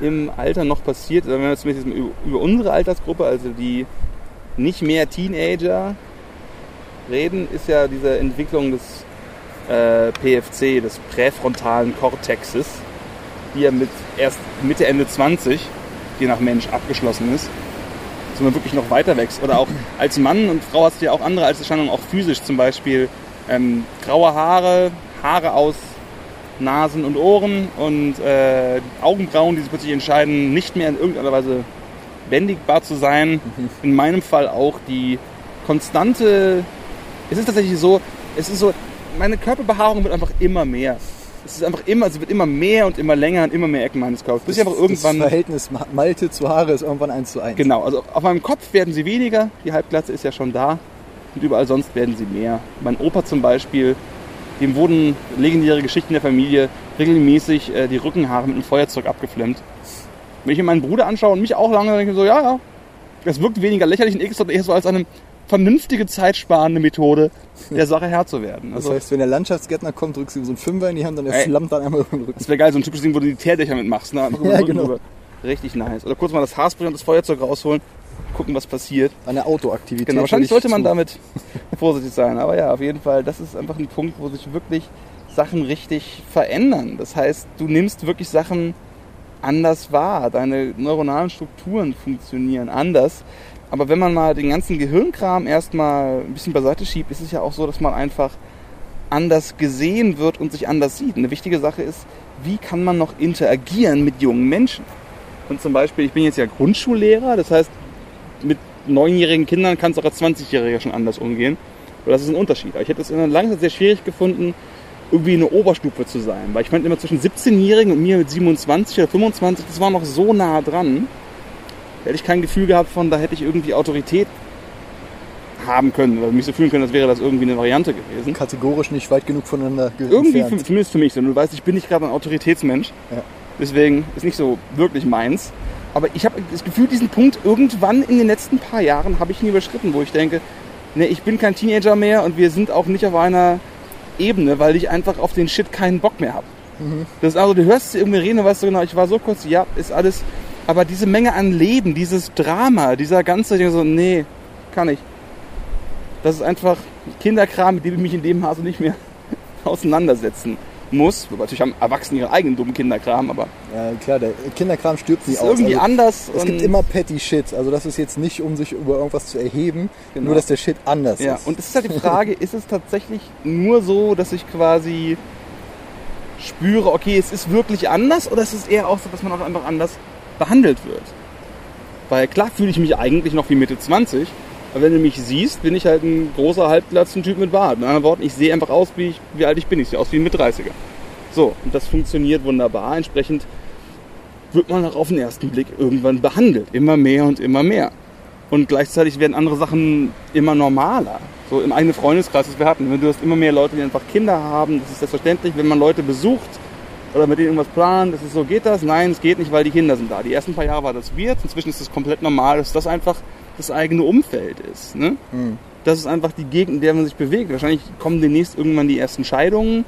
im Alter noch passiert, wenn wir diesem, über, unsere Altersgruppe, also die nicht mehr Teenager reden, ist ja diese Entwicklung des äh, PFC, des präfrontalen Kortexes, die ja mit erst Mitte, Ende 20, je nach Mensch, abgeschlossen ist, sondern wirklich noch weiter wächst. Oder auch als Mann und Frau hast du ja auch andere Alterserscheinungen, auch physisch zum Beispiel ähm, graue Haare, Haare aus Nasen und Ohren und äh, Augenbrauen, die sich plötzlich entscheiden, nicht mehr in irgendeiner Weise bändigbar zu sein. In meinem Fall auch die konstante. Es ist tatsächlich so, es ist so, meine Körperbehaarung wird einfach immer mehr. Es ist einfach immer, sie wird immer mehr und immer länger und immer mehr Ecken meines Körpers. Bis ich einfach irgendwann. Das Verhältnis Ma- Malte zu Haare ist irgendwann 1 zu 1. Genau, also auf meinem Kopf werden sie weniger, die Halbglatze ist ja schon da. Und überall sonst werden sie mehr. Mein Opa zum Beispiel, dem wurden legendäre Geschichten der Familie regelmäßig äh, die Rückenhaare mit einem Feuerzeug abgeflemmt. Wenn ich mir meinen Bruder anschaue und mich auch lange, dann denke ich so, ja, ja, das wirkt weniger lächerlich und sondern eher so als eine vernünftige, zeitsparende Methode, der Sache Herr zu werden. Das Also, heißt, wenn der Landschaftsgärtner kommt, drückst du ihm so einen Fünfer in die Hand und er Ey. flammt dann einmal über den Rücken. das wäre geil, so ein typisches Ding, wo du die Teerdächer mitmachst. Ne? Ja, genau. Richtig nice. Oder kurz mal das Haarspray und das Feuerzeug rausholen, gucken, was passiert. Eine Autoaktivität. Genau, wahrscheinlich sollte man zu- damit [laughs] vorsichtig sein. Aber ja, auf jeden Fall, das ist einfach ein Punkt, wo sich wirklich Sachen richtig verändern. Das heißt, du nimmst wirklich Sachen anders wahr. Deine neuronalen Strukturen funktionieren anders. Aber wenn man mal den ganzen Gehirnkram erstmal ein bisschen beiseite schiebt, ist es ja auch so, dass man einfach anders gesehen wird und sich anders sieht. Eine wichtige Sache ist, wie kann man noch interagieren mit jungen Menschen? Und zum Beispiel, ich bin jetzt ja Grundschullehrer, das heißt, mit neunjährigen Kindern kannst du auch als 20-Jähriger schon anders umgehen. Und das ist ein Unterschied. Aber ich hätte es in der langen Zeit sehr schwierig gefunden, irgendwie eine Oberstufe zu sein. Weil ich fand immer zwischen 17-Jährigen und mir mit 27 oder 25, das war noch so nah dran. Da hätte ich kein Gefühl gehabt von, da hätte ich irgendwie Autorität haben können oder mich so fühlen können, als wäre das irgendwie eine Variante gewesen. Kategorisch nicht weit genug voneinander ge- Irgendwie, für, zumindest für mich so. Du weißt, ich bin nicht gerade ein Autoritätsmensch. Ja. Deswegen ist nicht so wirklich meins. Aber ich habe das Gefühl, diesen Punkt irgendwann in den letzten paar Jahren habe ich ihn überschritten, wo ich denke, ne, ich bin kein Teenager mehr und wir sind auch nicht auf einer Ebene, weil ich einfach auf den Shit keinen Bock mehr habe. Das ist also, du hörst sie irgendwie reden und weißt du genau, ich war so kurz, ja, ist alles. Aber diese Menge an Leben, dieses Drama, dieser ganze, denke so, nee, kann ich. Das ist einfach Kinderkram, mit dem ich mich in dem Maße nicht mehr [laughs] auseinandersetzen muss. Wobei natürlich haben Erwachsene ihren eigenen dummen Kinderkram, aber Ja, klar, der Kinderkram stirbt ist aus. irgendwie Also, anders. es gibt immer petty Shit. Also das ist jetzt nicht, um sich über irgendwas zu erheben, Genau. nur dass der Shit anders Ja, ist. und es ist halt die Frage, [laughs] ist es tatsächlich nur so, dass ich quasi spüre, okay, es ist wirklich anders oder ist es eher auch so, dass man auch einfach anders behandelt wird? Weil klar fühle ich mich eigentlich noch wie Mitte 20, aber wenn du mich siehst, bin ich halt ein großer, halbglatzen Typ mit Bart. Mit anderen Worten, ich sehe einfach aus, wie, ich, wie alt ich bin. Ich sehe aus wie ein Mit-30er. So, und das funktioniert wunderbar. Entsprechend wird man auch auf den ersten Blick irgendwann behandelt. Immer mehr und immer mehr. Und gleichzeitig werden andere Sachen immer normaler. So im eigenen Freundeskreis, das wir hatten. Wenn du hast immer mehr Leute, die einfach Kinder haben, das ist selbstverständlich. Wenn man Leute besucht oder mit denen irgendwas plant, das ist so, geht das? Nein, es geht nicht, weil die Kinder sind da. Die ersten paar Jahre war das weird, inzwischen ist es komplett normal, dass das einfach das eigene Umfeld ist. Ne? Hm. Das ist einfach die Gegend, in der man sich bewegt. Wahrscheinlich kommen demnächst irgendwann die ersten Scheidungen.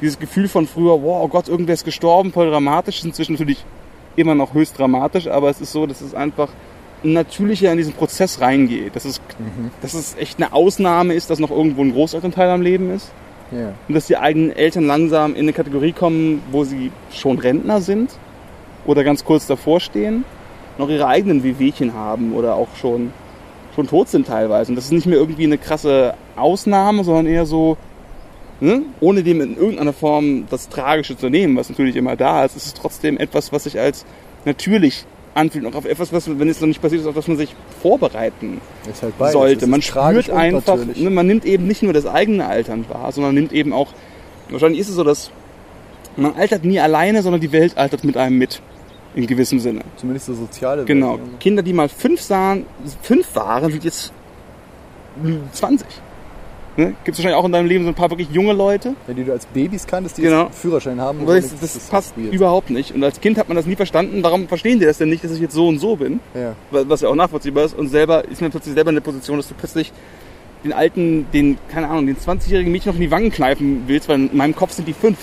Dieses Gefühl von früher, wow, oh Gott, irgendwer ist gestorben, voll dramatisch, ist inzwischen natürlich immer noch höchst dramatisch, aber es ist so, dass es einfach natürlicher in diesen Prozess reingeht. Dass es, dass es echt eine Ausnahme ist, dass noch irgendwo ein Großelternteil am Leben ist. Ja. Und dass die eigenen Eltern langsam in eine Kategorie kommen, wo sie schon Rentner sind oder ganz kurz davor stehen, noch ihre eigenen Wehwehchen haben oder auch schon, schon tot sind teilweise. Und das ist nicht mehr irgendwie eine krasse Ausnahme, sondern eher so, ne? ohne dem in irgendeiner Form das Tragische zu nehmen, was natürlich immer da ist, ist es trotzdem etwas, was sich als natürlich anfühlt. Auch auf etwas, was, wenn es noch nicht passiert ist, auf das man sich vorbereiten halt sollte. Man spürt einfach, ne, man nimmt eben nicht nur das eigene Altern wahr, sondern nimmt eben auch, wahrscheinlich ist es so, dass man altert nie alleine, sondern die Welt altert mit einem mit. In gewissem Sinne. Zumindest der soziale Genau. Welt. Kinder, die mal fünf, sahen, fünf waren, sind jetzt 20. Ne? Gibt es wahrscheinlich auch in deinem Leben so ein paar wirklich junge Leute. Ja, die du als Babys kanntest, die Genau. jetzt einen Führerschein haben. Das, so, das, ist passt weird. überhaupt nicht. Und als Kind hat man das nie verstanden. Warum verstehen die das denn nicht, dass ich jetzt so und so bin? Ja. was ja auch nachvollziehbar ist, und selber ist man plötzlich selber in der Position, dass du plötzlich den alten, den, keine Ahnung, den 20-jährigen Mädchen noch in die Wangen kneifen willst, weil in meinem Kopf sind die fünf.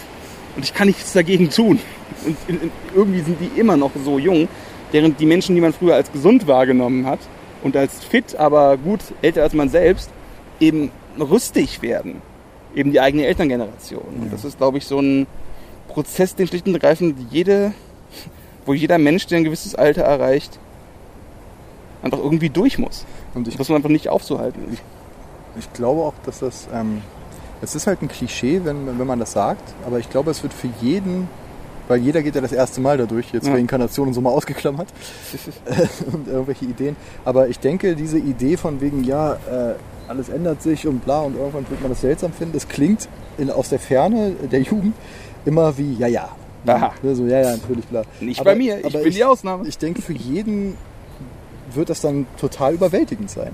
Und ich kann nichts dagegen tun. Und irgendwie sind die immer noch so jung, während die Menschen, die man früher als gesund wahrgenommen hat und als fit, aber gut älter als man selbst, eben rüstig werden. Eben die eigene Elterngeneration. Und das ist, glaube ich, so ein Prozess, den schlicht und ergreifend jede, wo jeder Mensch, der ein gewisses Alter erreicht, einfach irgendwie durch muss. Und ich, Das muss man einfach nicht aufzuhalten. ist. ich glaube auch, dass das. Ähm, es ist halt ein Klischee, wenn, wenn man das sagt, aber ich glaube, es wird für jeden, weil jeder geht ja das erste Mal dadurch, jetzt Ja. Reinkarnation und so mal ausgeklammert, und [laughs] [laughs] irgendwelche Ideen. Aber ich denke, diese Idee von wegen, ja, äh, alles ändert sich und bla und irgendwann wird man das seltsam finden, das klingt in, aus der Ferne der Jugend immer wie, ja, ja. Aha. So, ja, ja, natürlich, bla. Nicht Aber- bei mir, ich bin die Ausnahme. Ich denke, für jeden wird das dann total überwältigend sein.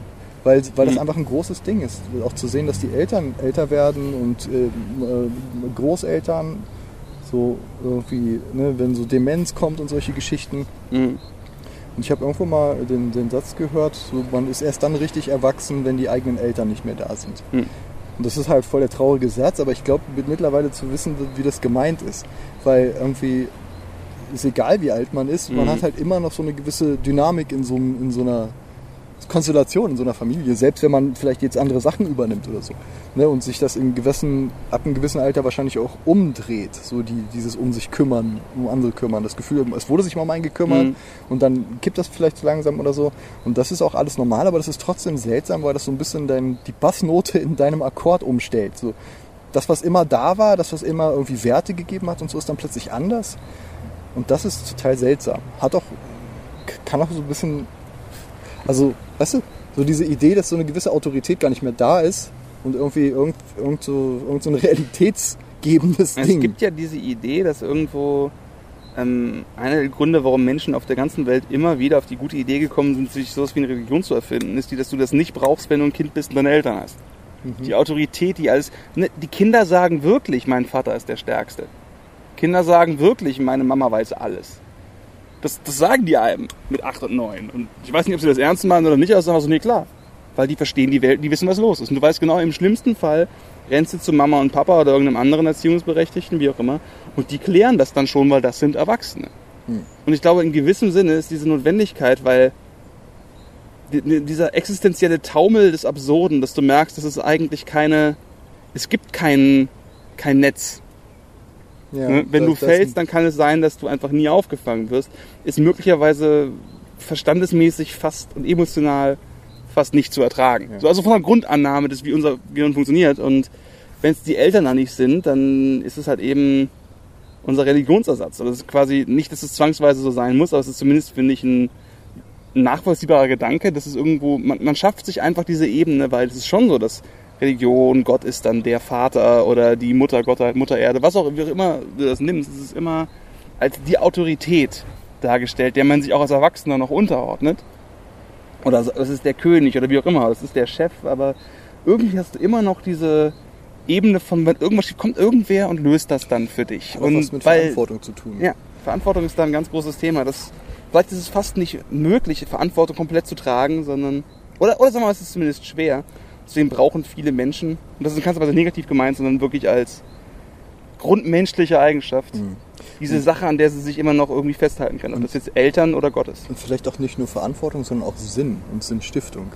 Weil, weil das Mhm. einfach ein großes Ding ist. Auch zu sehen, dass die Eltern älter werden und äh, äh, Großeltern so irgendwie, ne, wenn so Demenz kommt und solche Geschichten. Mhm. Und ich habe irgendwo mal den, den Satz gehört, so, man ist erst dann richtig erwachsen, wenn die eigenen Eltern nicht mehr da sind. Hm. Und das ist halt voll der traurige Satz, aber ich glaube mittlerweile zu wissen, wie das gemeint ist. Weil irgendwie ist egal, wie alt man ist, man Mhm. hat halt immer noch so eine gewisse Dynamik in so, in so einer Konstellation, in so einer Familie, selbst wenn man vielleicht jetzt andere Sachen übernimmt oder so. Ne? Und sich das in gewissen, ab einem gewissen Alter wahrscheinlich auch umdreht. So die, dieses um sich kümmern, um andere kümmern. Das Gefühl, es wurde sich mal um einen gekümmert Mhm. und dann kippt das vielleicht so langsam oder so. Und das ist auch alles normal, aber das ist trotzdem seltsam, weil das so ein bisschen dein, die Bassnote in deinem Akkord umstellt. So, das, was immer da war, das, was immer irgendwie Werte gegeben hat und so, ist dann plötzlich anders. Und das ist total seltsam. Hat auch, kann auch so ein bisschen, also, weißt du, so diese Idee, dass so eine gewisse Autorität gar nicht mehr da ist und irgendwie irgend, irgend, so, irgend so ein realitätsgebendes Es Ding. gibt ja diese Idee, dass irgendwo ähm, einer der Gründe, warum Menschen auf der ganzen Welt immer wieder auf die gute Idee gekommen sind, sich sowas wie eine Religion zu erfinden, ist die, dass du das nicht brauchst, wenn du ein Kind bist und deine Eltern hast. Mhm. Die Autorität, die alles. Ne, die Kinder sagen wirklich, mein Vater ist der Stärkste. Kinder sagen wirklich, meine Mama weiß alles. Das, das sagen die einem mit 8 und 9. Und ich weiß nicht, ob sie das ernst meinen oder nicht, aber es ist einfach so, nee, klar. Weil die verstehen die Welt, die wissen, was los ist. Und du weißt genau, im schlimmsten Fall rennst du zu Mama und Papa oder irgendeinem anderen Erziehungsberechtigten, wie auch immer, und die klären das dann schon, weil das sind Erwachsene. Hm. Und ich glaube, in gewissem Sinne ist diese Notwendigkeit, weil die- die- dieser existenzielle Taumel des Absurden, dass du merkst, dass es eigentlich keine, es gibt kein, kein Netz. Ja, ne? Wenn das- du das- fällst, dann kann es sein, dass du einfach nie aufgefangen wirst. Ist möglicherweise verstandesmäßig fast und emotional fast nicht zu ertragen. Ja. So, also von der Grundannahme, dass wie unser Gehirn funktioniert. Und wenn es die Eltern da nicht sind, dann ist es halt eben unser Religionsersatz. Also es ist quasi nicht, dass es zwangsweise so sein muss, aber es ist zumindest, finde ich, ein nachvollziehbarer Gedanke, dass es irgendwo, man, man schafft sich einfach diese Ebene, weil es ist schon so, dass Religion, Gott ist dann der Vater oder die Mutter, Gott, Mutter Erde, was auch immer du das nimmst, es ist immer als die Autorität dargestellt, der man sich auch als Erwachsener noch unterordnet. Oder das ist der König oder wie auch immer, das ist der Chef, aber irgendwie hast du immer noch diese Ebene von, wenn irgendwas kommt irgendwer und löst das dann für dich. auch und was mit weil, Verantwortung zu tun. ja, Verantwortung ist da ein ganz großes Thema. Das, vielleicht ist es fast nicht möglich, Verantwortung komplett zu tragen, sondern, oder, oder sagen wir mal, es ist zumindest schwer. Deswegen brauchen viele Menschen, und das ist keiner Weise negativ gemeint, sondern wirklich als grundmenschliche Eigenschaft, Mhm. diese Sache, an der sie sich immer noch irgendwie festhalten können. Ob das jetzt Eltern oder Gott ist. Und vielleicht auch nicht nur Verantwortung, sondern auch Sinn und Sinnstiftung.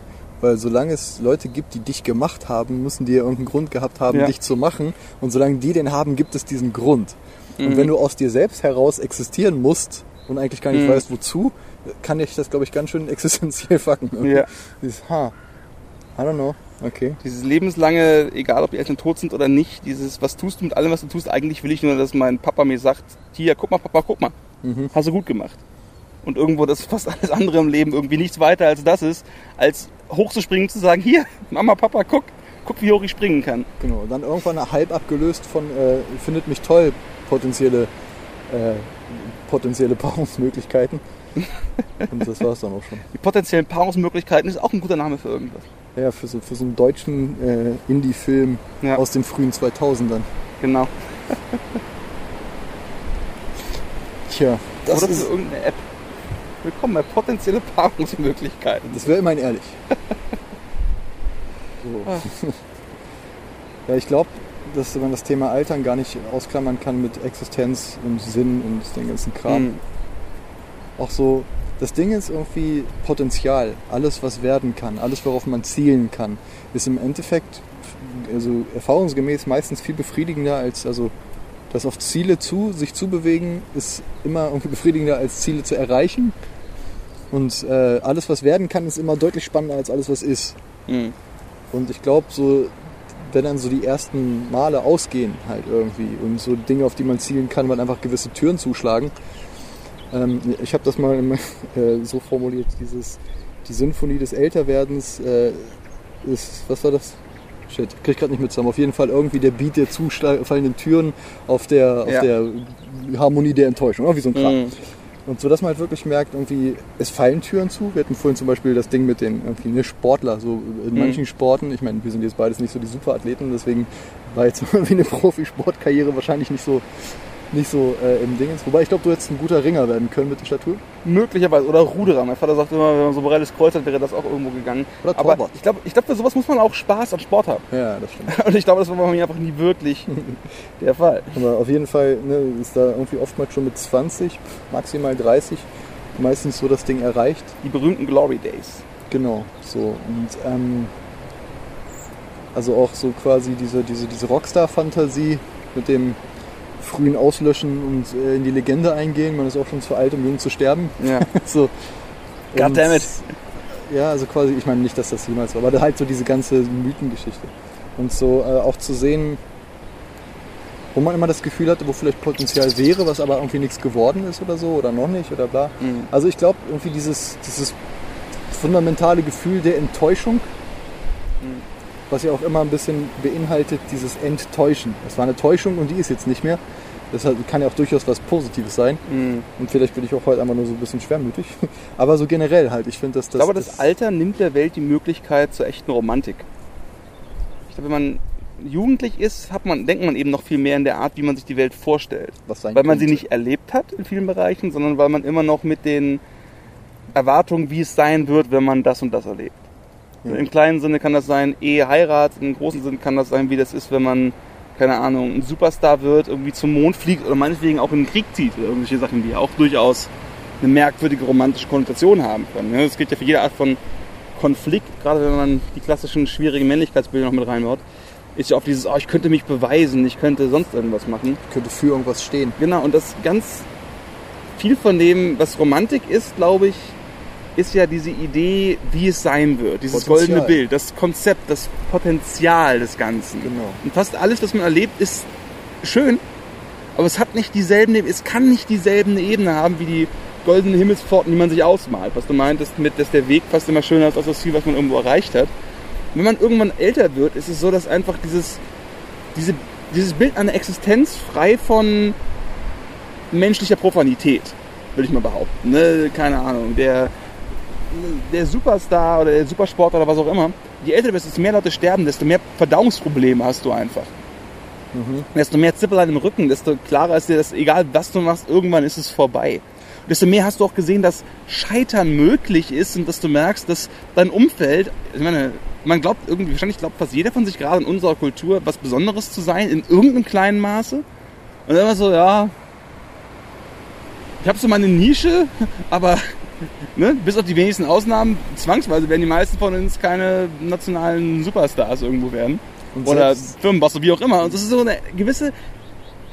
Weil solange es Leute gibt, die dich gemacht haben, müssen die ja irgendeinen Grund gehabt haben, Ja. dich zu machen. Und solange die den haben, gibt es diesen Grund. Und Mhm. wenn du aus dir selbst heraus existieren musst und eigentlich gar nicht Mhm. weißt, wozu, kann dich das, glaube ich, ganz schön [laughs] existenziell fucken. Ja. Dieses, ha, I don't know, okay. Dieses lebenslange, egal ob die Eltern tot sind oder nicht, dieses, was tust du mit allem, was du tust, eigentlich will ich nur, dass mein Papa mir sagt, hier, guck mal, Papa, guck mal. Mhm. Hast du gut gemacht. Und irgendwo das fast alles andere im Leben irgendwie nichts weiter als das ist, als hochzuspringen zu sagen, hier, Mama, Papa, guck, guck, wie hoch ich springen kann. Genau. Und dann irgendwann halb abgelöst von äh, findet mich toll, potenzielle, äh, potenzielle Paarungsmöglichkeiten. [laughs] Und das war es dann auch schon. Die potenziellen Paarungsmöglichkeiten ist auch ein guter Name für irgendwas. Ja, für so, für so einen deutschen äh, Indie-Film Ja. aus den frühen 2000ern. Genau. Tja, das, Oder ist, irgendeine App. Willkommen bei potenzielle Paarungsmöglichkeiten. das wäre immerhin ehrlich. [laughs] So. Ah. [laughs] Ja, ich glaube, dass man das Thema Altern gar nicht ausklammern kann mit Existenz und Sinn und den ganzen Kram. Mhm. Auch so, das Ding ist irgendwie Potenzial. Alles, was werden kann, alles, worauf man zielen kann, ist im Endeffekt, also erfahrungsgemäß meistens viel befriedigender als, also Das auf Ziele zu, sich zu bewegen, ist immer irgendwie befriedigender als Ziele zu erreichen. Und äh, alles, was werden kann, ist immer deutlich spannender als alles, was ist. Mhm. Und ich glaube, so, wenn dann so die ersten Male ausgehen halt irgendwie und so Dinge, auf die man zielen kann, weil einfach gewisse Türen zuschlagen. Ähm, ich habe das mal [laughs] äh, so formuliert, dieses, die Sinfonie des Älterwerdens äh, ist, was war das? Shit, krieg ich gerade nicht mit zusammen. Auf jeden Fall irgendwie der Beat der zufallenden Türen auf der, auf Ja. der Harmonie der Enttäuschung, irgendwie so ein Kram. Mhm. Und so, dass man halt wirklich merkt, irgendwie, es fallen Türen zu. Wir hatten vorhin zum Beispiel das Ding mit den irgendwie, ne, Sportler, so in Mhm. manchen Sporten. Ich meine, wir sind jetzt beides nicht so die Superathleten, deswegen war jetzt [laughs] irgendwie eine Profisportkarriere wahrscheinlich nicht so, nicht so äh, im Dingens. Wobei ich glaube, du hättest ein guter Ringer werden können mit der Statur. Möglicherweise. Oder Ruderer. Mein Vater sagt immer, wenn man so breites Kreuz hat, wäre das auch irgendwo gegangen. Oder Aber Torwart. ich glaube, ich glaub, für sowas muss man auch Spaß an Sport haben. Ja, das stimmt. [laughs] Und ich glaube, das war bei mir einfach nie wirklich [laughs] der Fall. Aber auf jeden Fall ne, ist da irgendwie oftmals schon mit 20, maximal 30 meistens so das Ding erreicht. Die berühmten Glory Days. Genau, so. Und ähm, also auch so quasi diese, diese, diese Rockstar-Fantasie mit dem frühen Auslöschen und äh, in die Legende eingehen. Man ist auch schon zu alt, um jung zu sterben. Ja. [laughs] so. God damn it. Ja, also quasi, ich meine nicht, dass das jemals war, aber halt so diese ganze Mythengeschichte. Und so äh, auch zu sehen, wo man immer das Gefühl hatte, wo vielleicht Potenzial wäre, was aber irgendwie nichts geworden ist oder so oder noch nicht oder bla. Mhm. Also ich glaube irgendwie dieses, dieses fundamentale Gefühl der Enttäuschung, Mhm. was ja auch immer ein bisschen beinhaltet, dieses Enttäuschen. Es war eine Täuschung und die ist jetzt nicht mehr. Das kann ja auch durchaus was Positives sein. Mhm. Und vielleicht bin ich auch heute einfach nur so ein bisschen schwermütig. [laughs] Aber so generell halt. Ich finde, dass das. Ich glaube, das Alter nimmt der Welt die Möglichkeit zur echten Romantik. Ich glaube, wenn man jugendlich ist, hat man, denkt man eben noch viel mehr in der Art, wie man sich die Welt vorstellt. Weil man sie nicht erlebt hat in vielen Bereichen, sondern weil man immer noch mit den Erwartungen, wie es sein wird, wenn man das und das erlebt. Ja. Im kleinen Sinne kann das sein Ehe, Heirat, im großen Sinne kann das sein, wie das ist, wenn man, keine Ahnung, ein Superstar wird, irgendwie zum Mond fliegt oder meinetwegen auch in den Krieg zieht oder irgendwelche Sachen, die auch durchaus eine merkwürdige romantische Konnotation haben können. ne? Es geht ja für jede Art von Konflikt, gerade wenn man die klassischen schwierigen Männlichkeitsbilder noch mit reinbaut, ist ja oft dieses, oh, ich könnte mich beweisen, ich könnte sonst irgendwas machen. könnte für irgendwas stehen. Genau, und das ganz viel von dem, was Romantik ist, glaube ich, ist ja diese Idee, wie es sein wird. Dieses Potenzial. goldene Bild, das Konzept, das Potenzial des Ganzen. Genau. Und fast alles, was man erlebt, ist schön, aber es hat nicht dieselben, es kann nicht dieselben Ebene haben wie die goldenen Himmelspforten, die man sich ausmalt. Was du meintest mit, dass der Weg fast immer schöner ist als das Ziel, was man irgendwo erreicht hat. Wenn man irgendwann älter wird, ist es so, dass einfach dieses, diese, dieses Bild einer Existenz frei von menschlicher Profanität, würde ich mal behaupten. Ne? Keine Ahnung, der, der Superstar oder der Supersportler oder was auch immer, je älter du bist, desto mehr Leute sterben, desto mehr Verdauungsprobleme hast du einfach. Mhm. Desto mehr Zippelein im Rücken, desto klarer ist dir, dass egal was du machst, irgendwann ist es vorbei. Und desto mehr hast du auch gesehen, dass Scheitern möglich ist und dass du merkst, dass dein Umfeld, ich meine, man glaubt irgendwie, wahrscheinlich glaubt fast jeder von sich gerade in unserer Kultur was Besonderes zu sein, in irgendeinem kleinen Maße. Und dann immer so, ja, ich habe so meine Nische, [laughs] aber ne, bis auf die wenigsten Ausnahmen, zwangsweise werden die meisten von uns keine nationalen Superstars irgendwo werden. Und Oder Firmenbosse, wie auch immer. Und das ist so eine gewisse,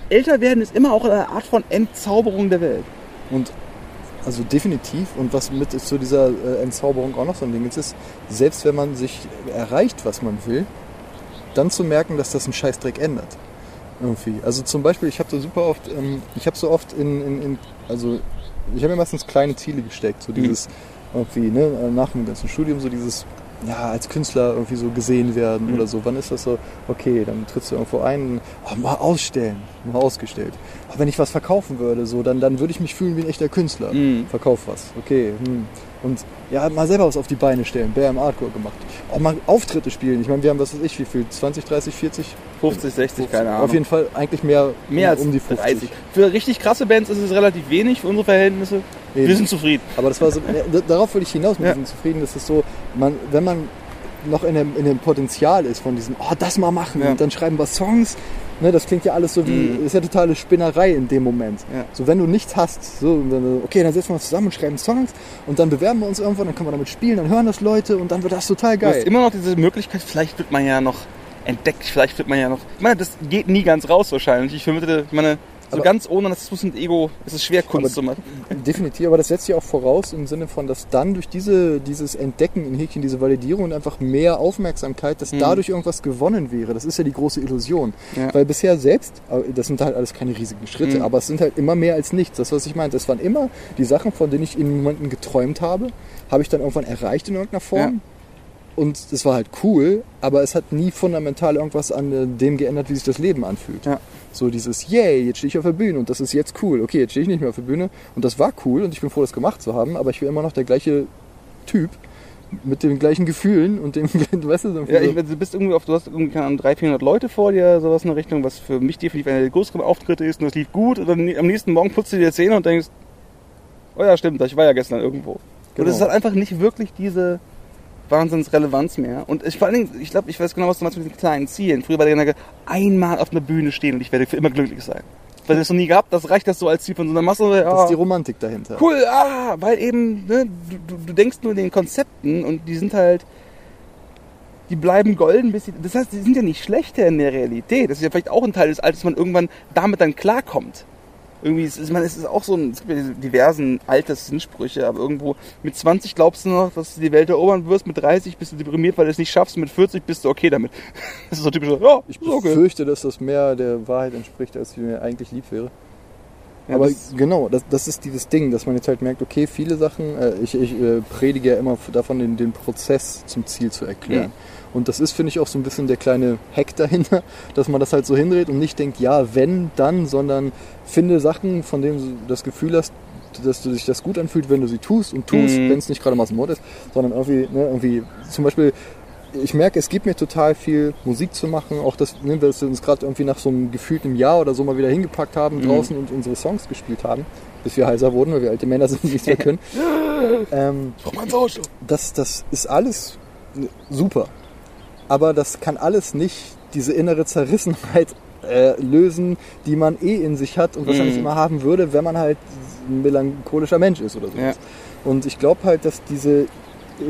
älter werden ist immer auch eine Art von Entzauberung der Welt. Und also definitiv. Und was mit zu dieser äh, Entzauberung auch noch so ein Ding ist, ist, selbst wenn man sich erreicht, was man will, dann zu merken, dass das einen Scheißdreck ändert. Irgendwie. Also zum Beispiel, ich habe so super oft, ähm, ich habe so oft in, in, in also ich habe mir meistens kleine Ziele gesteckt, so dieses irgendwie, ne, nach dem ganzen Studium so dieses, ja, als Künstler irgendwie so gesehen werden Mhm. oder so. Wann ist das so, okay, dann trittst du irgendwo ein, oh, mal ausstellen, mal ausgestellt. Oh, wenn ich was verkaufen würde, so, dann, dann würde ich mich fühlen wie ein echter Künstler. Mhm. Verkauf was, okay. Hm. Und ja, mal selber was auf die Beine stellen, Bam Hardcore gemacht. Auch mal Auftritte spielen. Ich meine, wir haben, was weiß ich, wie viel, 20, 30, 40? 50, 60, keine Ahnung. Auf jeden Fall eigentlich mehr, Mehr als um die 50. 30. Für richtig krasse Bands ist es relativ wenig für unsere Verhältnisse. Wir Eben. sind zufrieden. Aber das war so, ja, darauf will ich hinaus mit Ja. diesem Zufrieden, dass es so, man, wenn man noch in dem, in dem Potenzial ist von diesem, oh, das mal machen Ja. und dann schreiben wir Songs, ne, das klingt ja alles so wie, Mhm. ist ja totale Spinnerei in dem Moment. Ja. So, wenn du nichts hast, so, okay, dann setzen wir uns zusammen und schreiben Songs und dann bewerben wir uns irgendwann, dann können wir damit spielen, dann hören das Leute und dann wird das total Du hast geil. immer noch diese Möglichkeit, vielleicht wird man ja noch entdeckt. Vielleicht wird man ja noch. Ich meine, das geht nie ganz raus wahrscheinlich. Ich vermute, ich meine, so Aber- ganz ohne Narzissmus und Ego ist es schwer, Kunst zu machen. Definitiv, aber das setzt ja auch voraus im Sinne von, dass dann durch diese, dieses Entdecken in Häkchen, diese Validierung und einfach mehr Aufmerksamkeit, dass Mhm. dadurch irgendwas gewonnen wäre. Das ist ja die große Illusion. Ja. Weil bisher selbst, das sind halt alles keine riesigen Schritte, Mhm. aber es sind halt immer mehr als nichts. Das, was ich meinte, es waren immer die Sachen, von denen ich in Momenten geträumt habe, habe ich dann irgendwann erreicht in irgendeiner Form. Ja. Und es war halt cool, aber es hat nie fundamental irgendwas an äh, dem geändert, wie sich das Leben anfühlt. Ja. So dieses, yay, jetzt stehe ich auf der Bühne und das ist jetzt cool. Okay, jetzt stehe ich nicht mehr auf der Bühne und das war cool und ich bin froh, das gemacht zu haben, aber ich bin immer noch der gleiche Typ mit den gleichen Gefühlen und dem, [laughs] weißt du, so Ja, ich, du bist irgendwie auf, du hast irgendwie keine Ahnung, 300, 400 Leute vor dir, sowas in der Richtung, was für mich definitiv einer der größeren Auftritte ist und das lief gut. Und dann am nächsten Morgen putzt du dir die Zähne und denkst, oh ja, stimmt, ich war ja gestern irgendwo. Und Genau. es ist halt einfach nicht wirklich diese Wahnsinnsrelevanz mehr. Und ich vor allen Dingen, ich glaube, ich weiß genau, was du meinst mit diesen kleinen Zielen. Früher war der Gedanke, einmal auf einer Bühne stehen und ich werde für immer glücklich sein. Weil das noch nie gehabt, das reicht das so als Ziel von so einer Masse. das Ja, ist die Romantik dahinter. cool, ah, weil eben, ne, du, du, du denkst nur in den Konzepten und die sind halt, die bleiben golden, bis sie, das heißt, die sind ja nicht schlechter in der Realität. Das ist ja vielleicht auch ein Teil des Alters, dass man irgendwann damit dann klarkommt. Irgendwie, ist, man, es ist auch so ein, es gibt ja diese diversen Alterssinsprüche, aber irgendwo mit 20 glaubst du noch, dass du die Welt erobern wirst, mit 30 bist du deprimiert, weil du es nicht schaffst, mit 40 bist du okay damit. [laughs] Das ist so typisch, ja, Ich okay. befürchte, dass das mehr der Wahrheit entspricht, als mir eigentlich lieb wäre. Ja, Aber das- genau, das, das ist dieses Ding, dass man jetzt halt merkt, okay, viele Sachen, äh, ich, ich äh, predige ja immer davon, den, den Prozess zum Ziel zu erklären. Mhm. Und das ist, finde ich, auch so ein bisschen der kleine Hack [laughs] dahinter, dass man das halt so hindreht und nicht denkt, ja, wenn, dann, sondern finde Sachen, von denen du das Gefühl hast, dass du sich das gut anfühlt, wenn du sie tust und tust, Mhm. wenn es nicht gerade mal Mord ist, sondern irgendwie, ne, irgendwie, zum Beispiel, ich merke, es gibt mir total viel Musik zu machen, auch das, ne, dass wir uns gerade irgendwie nach so einem gefühlten Jahr oder so mal wieder hingepackt haben Mhm. draußen und unsere Songs gespielt haben, bis wir heiser wurden, weil wir alte Männer sind und nichts mehr [laughs] können. ähm, Ich brauch mal einen Sauerstoff. das, das ist alles ne, super. Aber das kann alles nicht diese innere Zerrissenheit äh, lösen, die man eh in sich hat und wahrscheinlich Mhm. immer haben würde, wenn man halt ein melancholischer Mensch ist oder so. Ja. Und ich glaube halt, dass diese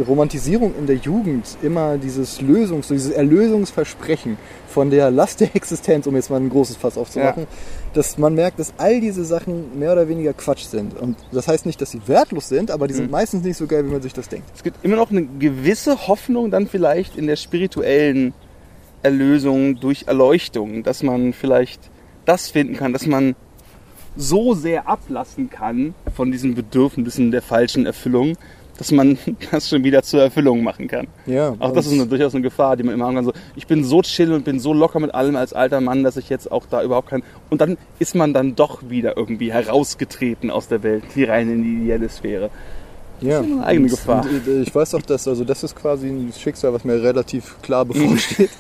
Romantisierung in der Jugend immer dieses Lösungs-, dieses Erlösungsversprechen von der Last der Existenz, um jetzt mal ein großes Fass aufzumachen, dass man merkt, dass all diese Sachen mehr oder weniger Quatsch sind. Und das heißt nicht, dass sie wertlos sind, aber die sind Mhm. meistens nicht so geil, wie man sich das denkt. Es gibt immer noch eine gewisse Hoffnung dann vielleicht in der spirituellen Erlösung durch Erleuchtung, dass man vielleicht das finden kann, dass man so sehr ablassen kann von diesen Bedürfnissen der falschen Erfüllung, dass man [laughs] das schon wieder zur Erfüllung machen kann. Ja, Auch das ist eine, durchaus eine Gefahr, die man immer haben kann. So, ich bin so chill und bin so locker mit allem als alter Mann, dass ich jetzt auch da überhaupt kein... Und dann ist man dann doch wieder irgendwie herausgetreten aus der Welt, hier rein in die ideelle Sphäre. ja. ist eine eigene Gefahr. Und äh, ich weiß auch, dass, also das ist quasi ein Schicksal, was mir relativ klar bevorsteht.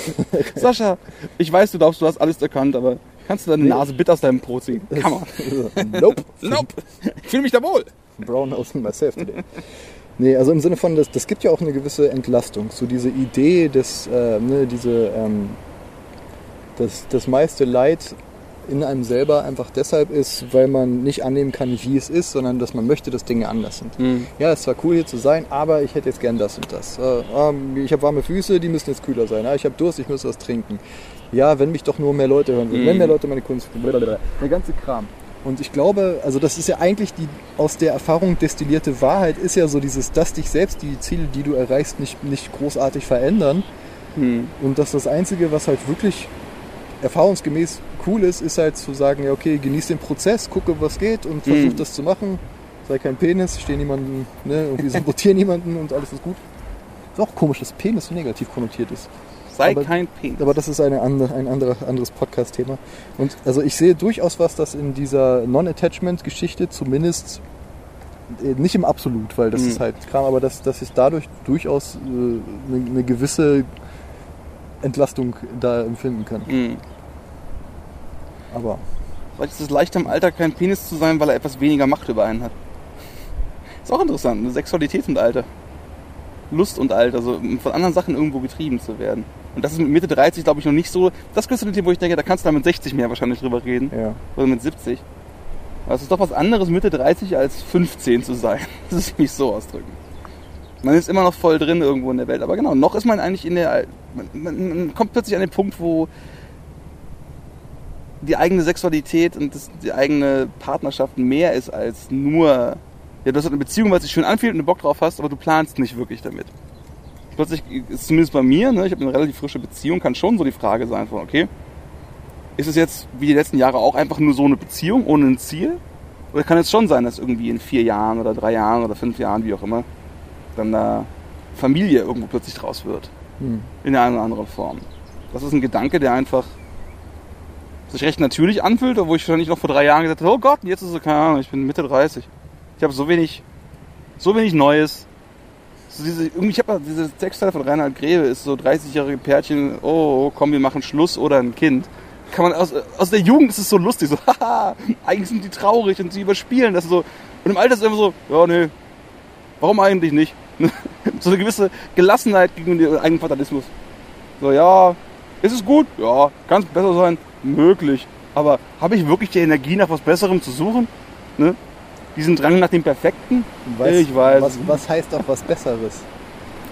[laughs] Sascha, ich weiß, du glaubst, du hast alles erkannt, aber kannst du deine. Nase bitte aus deinem Brot ziehen? Kann man. nope. [laughs] Nope. Ich fühle mich da wohl. Brown nose myself today. Nee, also im Sinne von, das, das gibt ja auch eine gewisse Entlastung. So diese Idee, dass äh, ne, diese, ähm, dass das meiste Leid in einem selber einfach deshalb ist, weil man nicht annehmen kann, wie es ist, sondern dass man möchte, dass Dinge anders sind. Ja, es ist zwar cool hier zu sein, aber ich hätte jetzt gern das und das. Äh, ähm, ich habe warme Füße, die müssen jetzt kühler sein. Ah, ich habe Durst, ich muss was trinken. Ja, wenn mich doch nur mehr Leute hören würden, wenn Mhm. mehr Leute meine Kunst, der ganze Kram. Und ich glaube, also das ist ja eigentlich die aus der Erfahrung destillierte Wahrheit, ist ja so dieses, dass dich selbst die Ziele, die du erreichst, nicht, nicht großartig verändern. Hm. Und dass das Einzige, was halt wirklich erfahrungsgemäß cool ist, ist halt zu sagen, ja okay, genieß den Prozess, gucke, was geht und versuch Mhm. das zu machen. Sei kein Penis, steh niemanden, ne, irgendwie sabotier [laughs] niemanden und alles ist gut. Ist auch komisch, dass Penis so negativ konnotiert ist. Sei Aber- kein Penis. Aber das ist eine andere, ein andere, anderes Podcast-Thema. Und also ich sehe durchaus was, das in dieser Non-Attachment-Geschichte zumindest äh, nicht im Absolut, weil das Mhm. ist halt Kram, aber dass, dass ich dadurch durchaus äh, eine, eine gewisse Entlastung da empfinden kann. Hm. Aber Vielleicht ist es leichter im Alter kein Penis zu sein, weil er etwas weniger Macht über einen hat. Ist auch interessant, eine Sexualität und Alter. Lust und Alter, also von anderen Sachen irgendwo getrieben zu werden. Und das ist mit Mitte 30, glaube ich, noch nicht so. Das ist eine Thema, wo ich denke, da kannst du dann mit 60 mehr wahrscheinlich drüber reden. ja. Oder mit 70. Aber es ist doch was anderes, Mitte 30 als 15 zu sein. [laughs] Das ist mich so ausdrücken. Man ist immer noch voll drin irgendwo in der Welt. Aber genau, noch ist man eigentlich in der man, man, man kommt plötzlich an den Punkt, wo die eigene Sexualität und das, die eigene Partnerschaft mehr ist als nur, ja, du hast halt eine Beziehung, weil es sich schön anfühlt und du Bock drauf hast, aber du planst nicht wirklich damit. Plötzlich ist zumindest bei mir, ne, ich habe eine relativ frische Beziehung, kann schon so die Frage sein von, okay, ist es jetzt wie die letzten Jahre auch einfach nur so eine Beziehung ohne ein Ziel? Oder kann es schon sein, dass irgendwie in vier Jahren oder drei Jahren oder fünf Jahren, wie auch immer, dann da Familie irgendwo plötzlich draus wird? Hm. In der einen oder anderen Form. Das ist ein Gedanke, der einfach sich recht natürlich anfühlt, wo ich wahrscheinlich noch vor drei Jahren gesagt habe, oh Gott, jetzt ist es, keine Ahnung, ich bin Mitte 30. Ich habe so wenig, so wenig Neues. So diese, irgendwie, ich habe ja diese Textteile von Reinhard Grebe, ist so 30-jährige Pärchen, oh, oh, komm, wir machen Schluss oder ein Kind. Kann man aus, aus der Jugend ist es so lustig, so, [laughs] haha, eigentlich sind die traurig und sie überspielen das so. Und im Alter ist es immer so, ja, nee, warum eigentlich nicht? [laughs] so eine gewisse Gelassenheit gegen den eigenen Fatalismus. So, ja, ist es gut? Ja, kann es besser sein? Möglich. Aber habe ich wirklich die Energie, nach was Besserem zu suchen? Ne? Diesen Drang nach dem Perfekten? Weiß, ich weiß. Was, was heißt auch was Besseres?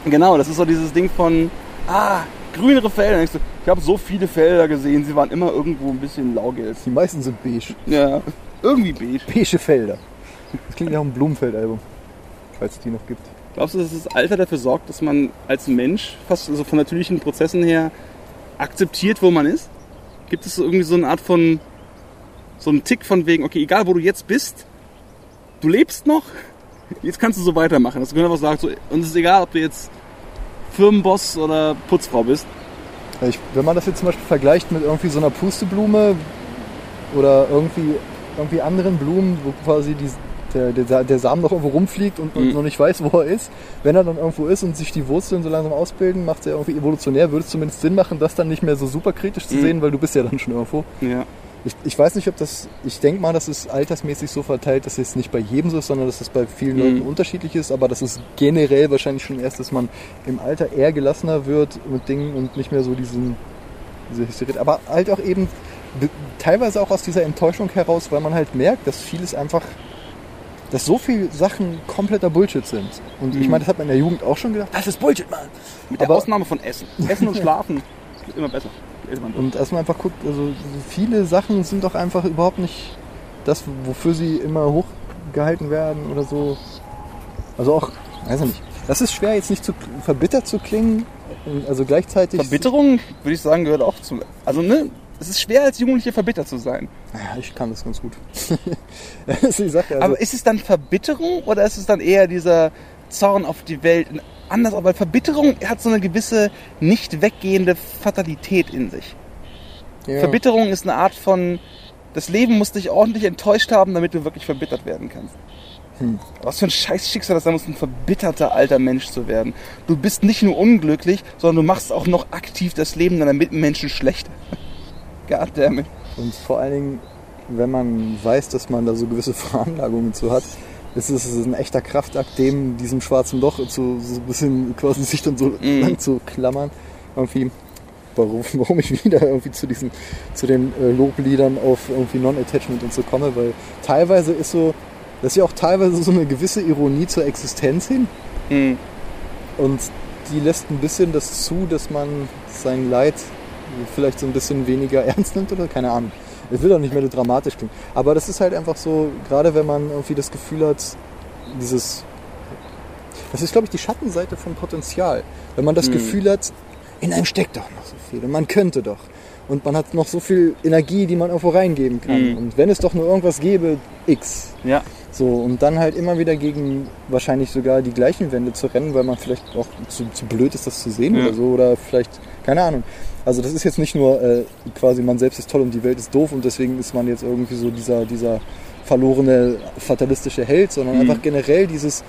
Genau, das ist so dieses Ding von, ah, grünere Felder. Ich, so, ich habe so viele Felder gesehen, sie waren immer irgendwo ein bisschen laugelb. Die meisten sind beige. Ja, irgendwie beige. Beige Felder. Das klingt ja auch ein Blumenfeldalbum. Falls es die noch gibt. Glaubst du, dass das Alter dafür sorgt, dass man als Mensch fast also von natürlichen Prozessen her akzeptiert, wo man ist? Gibt es so irgendwie so eine Art von, so einen Tick von wegen, okay, egal wo du jetzt bist, du lebst noch, jetzt kannst du so weitermachen. Dass du einfach sagst, so, und es ist egal, ob du jetzt Firmenboss oder Putzfrau bist. Ich, wenn man das jetzt zum Beispiel vergleicht mit irgendwie so einer Pusteblume oder irgendwie, irgendwie anderen Blumen, wo quasi die, der, der, der Samen noch irgendwo rumfliegt und, und Mhm. noch nicht weiß, wo er ist. Wenn er dann irgendwo ist und sich die Wurzeln so langsam ausbilden, macht es ja irgendwie evolutionär, würde es zumindest Sinn machen, das dann nicht mehr so super kritisch zu Mhm. sehen, weil du bist ja dann schon irgendwo. Ja. Ich, ich weiß nicht, ob das, ich denke mal, dass es altersmäßig so verteilt, dass es nicht bei jedem so ist, sondern dass es bei vielen Mhm. Leuten unterschiedlich ist, aber das ist generell wahrscheinlich schon erst, dass man im Alter eher gelassener wird mit Dingen und nicht mehr so diesen, diese Hysterie. Aber halt auch eben be- teilweise auch aus dieser Enttäuschung heraus, weil man halt merkt, dass vieles einfach, dass so viele Sachen kompletter Bullshit sind. Und ich Mhm. meine, das hat man in der Jugend auch schon gedacht, das ist Bullshit, Mann. Mit der Aber- Ausnahme von Essen. Essen und [laughs] Schlafen wird immer besser. Ist man Und dass man einfach guckt, also viele Sachen sind doch einfach überhaupt nicht das, wofür sie immer hochgehalten werden oder so. Also auch, weiß ich nicht. Das ist schwer jetzt nicht zu verbittert zu klingen, also gleichzeitig. Verbitterung, würde ich sagen, gehört auch zum. Also, ne? Es ist schwer, als Jugendliche verbittert zu sein. Ja, ich kann das ganz gut. [laughs] das ist die Sache. Also, Aber ist es dann Verbitterung oder ist es dann eher dieser Zorn auf die Welt? Anders, aber Verbitterung hat so eine gewisse nicht weggehende Fatalität in sich. ja. Verbitterung ist eine Art von, das Leben muss dich ordentlich enttäuscht haben, damit du wirklich verbittert werden kannst. Hm. Was für ein scheiß Schicksal das sein muss, ein verbitterter alter Mensch zu werden. Du bist nicht nur unglücklich, sondern du machst auch noch aktiv das Leben deiner Mitmenschen schlechter. [laughs] Goddammit. Und vor allen Dingen, wenn man weiß, dass man da so gewisse [laughs] Veranlagungen zu hat, ist es ein echter Kraftakt, dem diesem schwarzen Loch zu, so ein bisschen quasi sich dann so Mhm. lang zu klammern. Irgendwie, warum, [laughs] warum ich wieder irgendwie zu diesen, zu den äh, Lobliedern auf irgendwie Non-Attachment und so komme, weil teilweise ist so, das ist ja auch teilweise so eine gewisse Ironie zur Existenz hin. Hm. Und die lässt ein bisschen das zu, dass man sein Leid vielleicht so ein bisschen weniger [laughs] ernst nimmt oder keine Ahnung. Ich will auch nicht mehr so dramatisch klingen. Aber das ist halt einfach so, gerade wenn man irgendwie das Gefühl hat, dieses. Das ist, glaube ich, die Schattenseite von Potenzial. Wenn man das Mhm. Gefühl hat, in einem steckt doch noch so viel und man könnte doch. Und man hat noch so viel Energie, die man irgendwo reingeben kann. Mhm. Und wenn es doch nur irgendwas gäbe, X. Ja. So, und dann halt immer wieder gegen wahrscheinlich sogar die gleichen Wände zu rennen, weil man vielleicht auch zu, zu blöd ist, das zu sehen Ja. oder so. Oder vielleicht, keine Ahnung. Also das ist jetzt nicht nur äh, quasi, man selbst ist toll und die Welt ist doof und deswegen ist man jetzt irgendwie so dieser, dieser verlorene, fatalistische Held, sondern Mhm. einfach generell dieses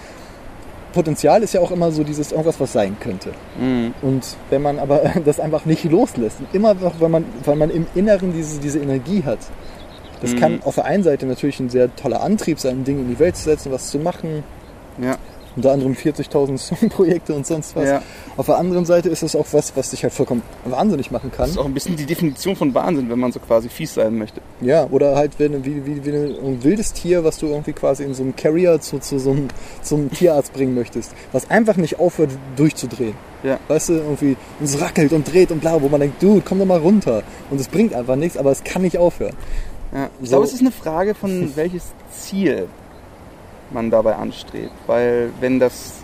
Potenzial ist ja auch immer so dieses irgendwas, was sein könnte. Hm. Und wenn man aber [laughs] das einfach nicht loslässt, immer noch, weil man, weil man im Inneren diese, diese Energie hat, das Mhm. kann auf der einen Seite natürlich ein sehr toller Antrieb sein, Dinge in die Welt zu setzen, was zu machen. Ja. Unter anderem 40.000 [laughs] Songprojekte und sonst was. Ja. Auf der anderen Seite ist es auch was, was dich halt vollkommen wahnsinnig machen kann. Das ist auch ein bisschen die Definition von Wahnsinn, wenn man so quasi fies sein möchte. Ja, oder halt wenn, wie, wie, wie ein wildes Tier, was du irgendwie quasi in so einem Carrier zu, zu so einem, zum Tierarzt bringen möchtest, was einfach nicht aufhört durchzudrehen. Ja. Weißt du, irgendwie, es rackelt und dreht und bla, wo man denkt, du, komm doch mal runter. Und es bringt einfach nichts, aber es kann nicht aufhören. Ja. Ich So. glaube, es ist eine Frage von welches Ziel man dabei anstrebt. Weil wenn das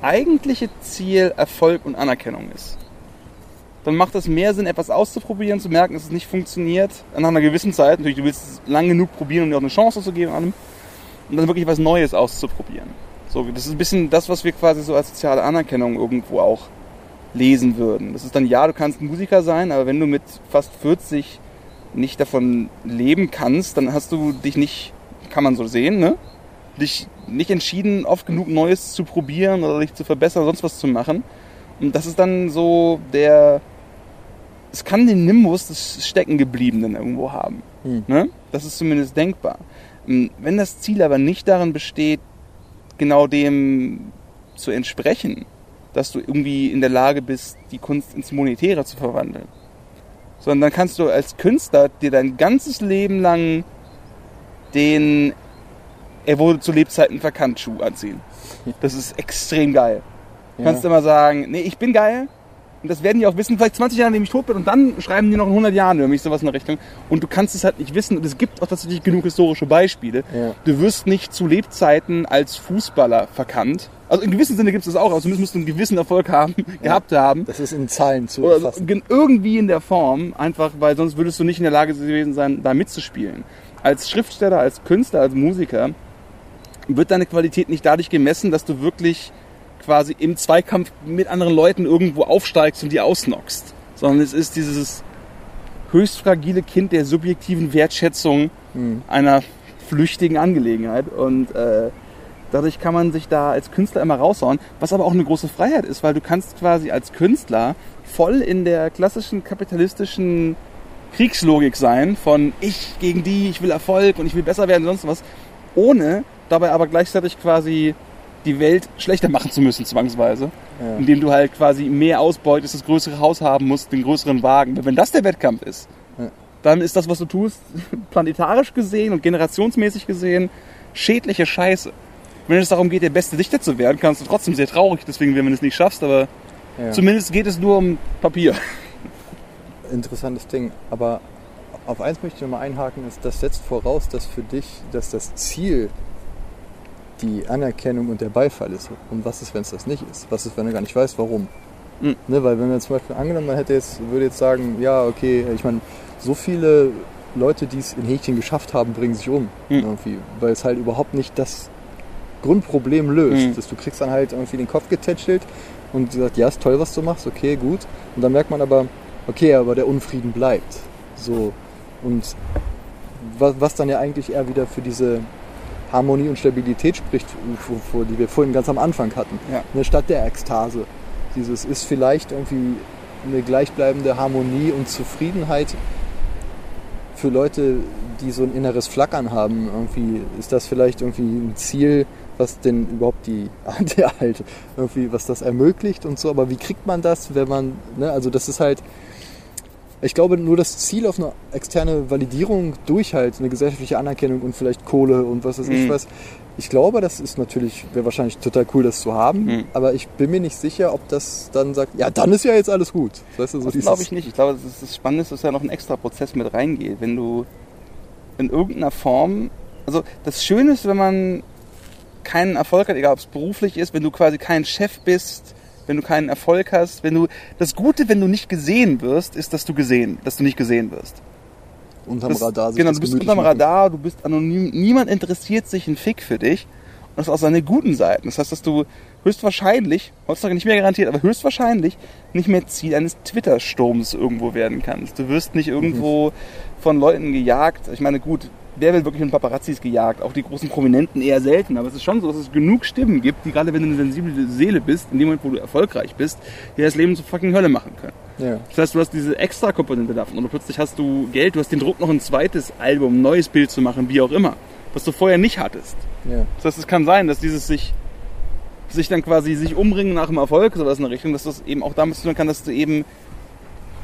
eigentliche Ziel Erfolg und Anerkennung ist, dann macht es mehr Sinn, etwas auszuprobieren, zu merken, dass es nicht funktioniert. Nach einer gewissen Zeit, natürlich, du willst es lang genug probieren, um dir auch eine Chance zu geben, allem. Und dann wirklich was Neues auszuprobieren. So, das ist ein bisschen das, was wir quasi so als soziale Anerkennung irgendwo auch lesen würden. Das ist dann, ja, du kannst Musiker sein, aber wenn du mit fast 40 nicht davon leben kannst, dann hast du dich nicht, kann man so sehen, ne? Dich nicht entschieden, oft genug Neues zu probieren oder dich zu verbessern, sonst was zu machen. Und das ist dann so der, es kann den Nimbus des Steckengebliebenen irgendwo haben. Hm. Ne? Das ist zumindest denkbar. Ähm, Wenn das Ziel aber nicht darin besteht, genau dem zu entsprechen, dass du irgendwie in der Lage bist, die Kunst ins Monetäre zu verwandeln, sondern dann kannst du als Künstler dir dein ganzes Leben lang den er wurde zu Lebzeiten verkannt Schuh anziehen. Das ist extrem geil. Du Ja. kannst immer sagen, nee, ich bin geil. Und das werden die auch wissen, vielleicht 20 Jahre, nachdem ich tot bin. Und dann schreiben die noch in 100 Jahren über mich sowas in der Richtung. Und du kannst es halt nicht wissen. Und es gibt auch tatsächlich genug historische Beispiele. Ja. Du wirst nicht zu Lebzeiten als Fußballer verkannt. Also in gewissem Sinne gibt es das auch. Also zumindest musst du einen gewissen Erfolg haben, [laughs] gehabt haben. Das ist in Zahlen zu Oder erfassen. gen- irgendwie in der Form, einfach weil sonst würdest du nicht in der Lage gewesen sein, da mitzuspielen. Als Schriftsteller, als Künstler, als Musiker wird deine Qualität nicht dadurch gemessen, dass du wirklich quasi im Zweikampf mit anderen Leuten irgendwo aufsteigst und die ausnockst. Sondern es ist dieses höchst fragile Kind der subjektiven Wertschätzung Hm. einer flüchtigen Angelegenheit. Und äh, dadurch kann man sich da als Künstler immer raushauen, was aber auch eine große Freiheit ist, weil du kannst quasi als Künstler voll in der klassischen kapitalistischen Kriegslogik sein von ich gegen die, ich will Erfolg und ich will besser werden und sonst was, ohne dabei aber gleichzeitig quasi die Welt schlechter machen zu müssen, zwangsweise. Ja. Indem du halt quasi mehr ausbeutest, das größere Haus haben musst, den größeren Wagen. Wenn das der Wettkampf ist, Ja. dann ist das, was du tust, [laughs] planetarisch gesehen und generationsmäßig gesehen, schädliche Scheiße. Wenn es darum geht, der beste Dichter zu werden, kannst du trotzdem sehr traurig, deswegen, wenn du es nicht schaffst, aber Ja. zumindest geht es nur um Papier. interessantes Ding. Aber auf eins möchte ich nochmal einhaken, ist, das setzt voraus, dass für dich, dass das Ziel die Anerkennung und der Beifall ist. Und was ist, wenn es das nicht ist? Was ist, wenn du gar nicht weißt, warum? Mhm. Ne, weil wenn wir zum Beispiel angenommen, man hätte jetzt, würde jetzt sagen, ja, okay, ich meine, so viele Leute, die es in Häkchen geschafft haben, bringen sich um. Mhm. Irgendwie, weil es halt überhaupt nicht das Grundproblem löst. Mhm. Dass du kriegst dann halt irgendwie den Kopf getätschelt und sagt, ja, ist toll, was du machst, okay, gut. Und dann merkt man aber, okay, aber der Unfrieden bleibt. So. Und was, was dann ja eigentlich eher wieder für diese Harmonie und Stabilität spricht, die wir vorhin ganz am Anfang hatten. Ja. Ne, statt der Ekstase. Dieses ist vielleicht irgendwie eine gleichbleibende Harmonie und Zufriedenheit für Leute, die so ein inneres Flackern haben. Irgendwie ist das vielleicht irgendwie ein Ziel, was denn überhaupt die [laughs] der halt irgendwie, was das ermöglicht und so. Aber wie kriegt man das, wenn man, ne, also das ist halt, ich glaube, nur das Ziel auf eine externe Validierung durch halt eine gesellschaftliche Anerkennung und vielleicht Kohle und was weiß ich Mhm. was. Ich glaube, das ist natürlich, wäre wahrscheinlich total cool, das zu haben, Mhm. aber ich bin mir nicht sicher, ob das dann sagt, ja, dann ist ja jetzt alles gut. Weißt du, so Das glaube ich nicht. Ich glaube, das, ist das Spannende ist, dass ja noch ein extra Prozess mit reingeht. Wenn du in irgendeiner Form, also das Schöne ist, wenn man keinen Erfolg hat, egal ob es beruflich ist, wenn du quasi kein Chef bist, wenn du keinen Erfolg hast, wenn du, das Gute, wenn du nicht gesehen wirst, ist, dass du gesehen, dass du nicht gesehen wirst. Unterm Das- Radar sich Genau, du bist unterm machen. Radar, du bist anonym, niemand interessiert sich einen Fick für dich. Und das aus seine guten Seiten. Das heißt, dass du höchstwahrscheinlich, heutzutage nicht mehr garantiert, aber höchstwahrscheinlich nicht mehr Ziel eines Twitter-Sturms irgendwo werden kannst. Du wirst nicht irgendwo von Leuten gejagt. Ich meine, gut, wer wird wirklich von Paparazzis gejagt? Auch die großen Prominenten eher selten. Aber es ist schon so, dass es genug Stimmen gibt, die gerade wenn du eine sensible Seele bist, in dem Moment, wo du erfolgreich bist, dir das Leben zur fucking Hölle machen können. Ja. Das heißt, du hast diese extra Komponente davon und plötzlich hast du Geld, du hast den Druck, noch ein zweites Album, ein neues Bild zu machen, wie auch immer, was du vorher nicht hattest. Ja. Das heißt, es kann sein, dass dieses sich sich dann quasi sich umbringen nach dem Erfolg, sowas in der Richtung, dass das eben auch damit zu tun kann, dass du eben,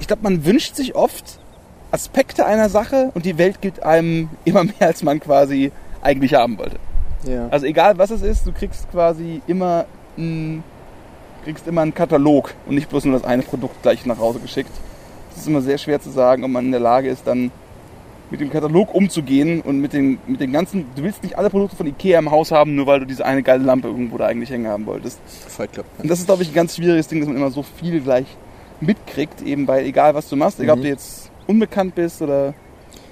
ich glaube, man wünscht sich oft Aspekte einer Sache und die Welt gibt einem [laughs] immer mehr, als man quasi eigentlich haben wollte. Ja. Also egal was es ist, du kriegst quasi immer ein, kriegst immer einen Katalog und nicht bloß nur das eine Produkt gleich nach Hause geschickt. Es ist immer sehr schwer zu sagen, ob man in der Lage ist, dann mit dem Katalog umzugehen und mit den, mit den ganzen, du willst nicht alle Produkte von Ikea im Haus haben, nur weil du diese eine geile Lampe irgendwo da eigentlich hängen haben wolltest. Fight Club. Und das ist, glaube ich, ein ganz schwieriges Ding, dass man immer so viel gleich mitkriegt, eben bei egal was du machst, egal ob Mhm. du jetzt unbekannt bist oder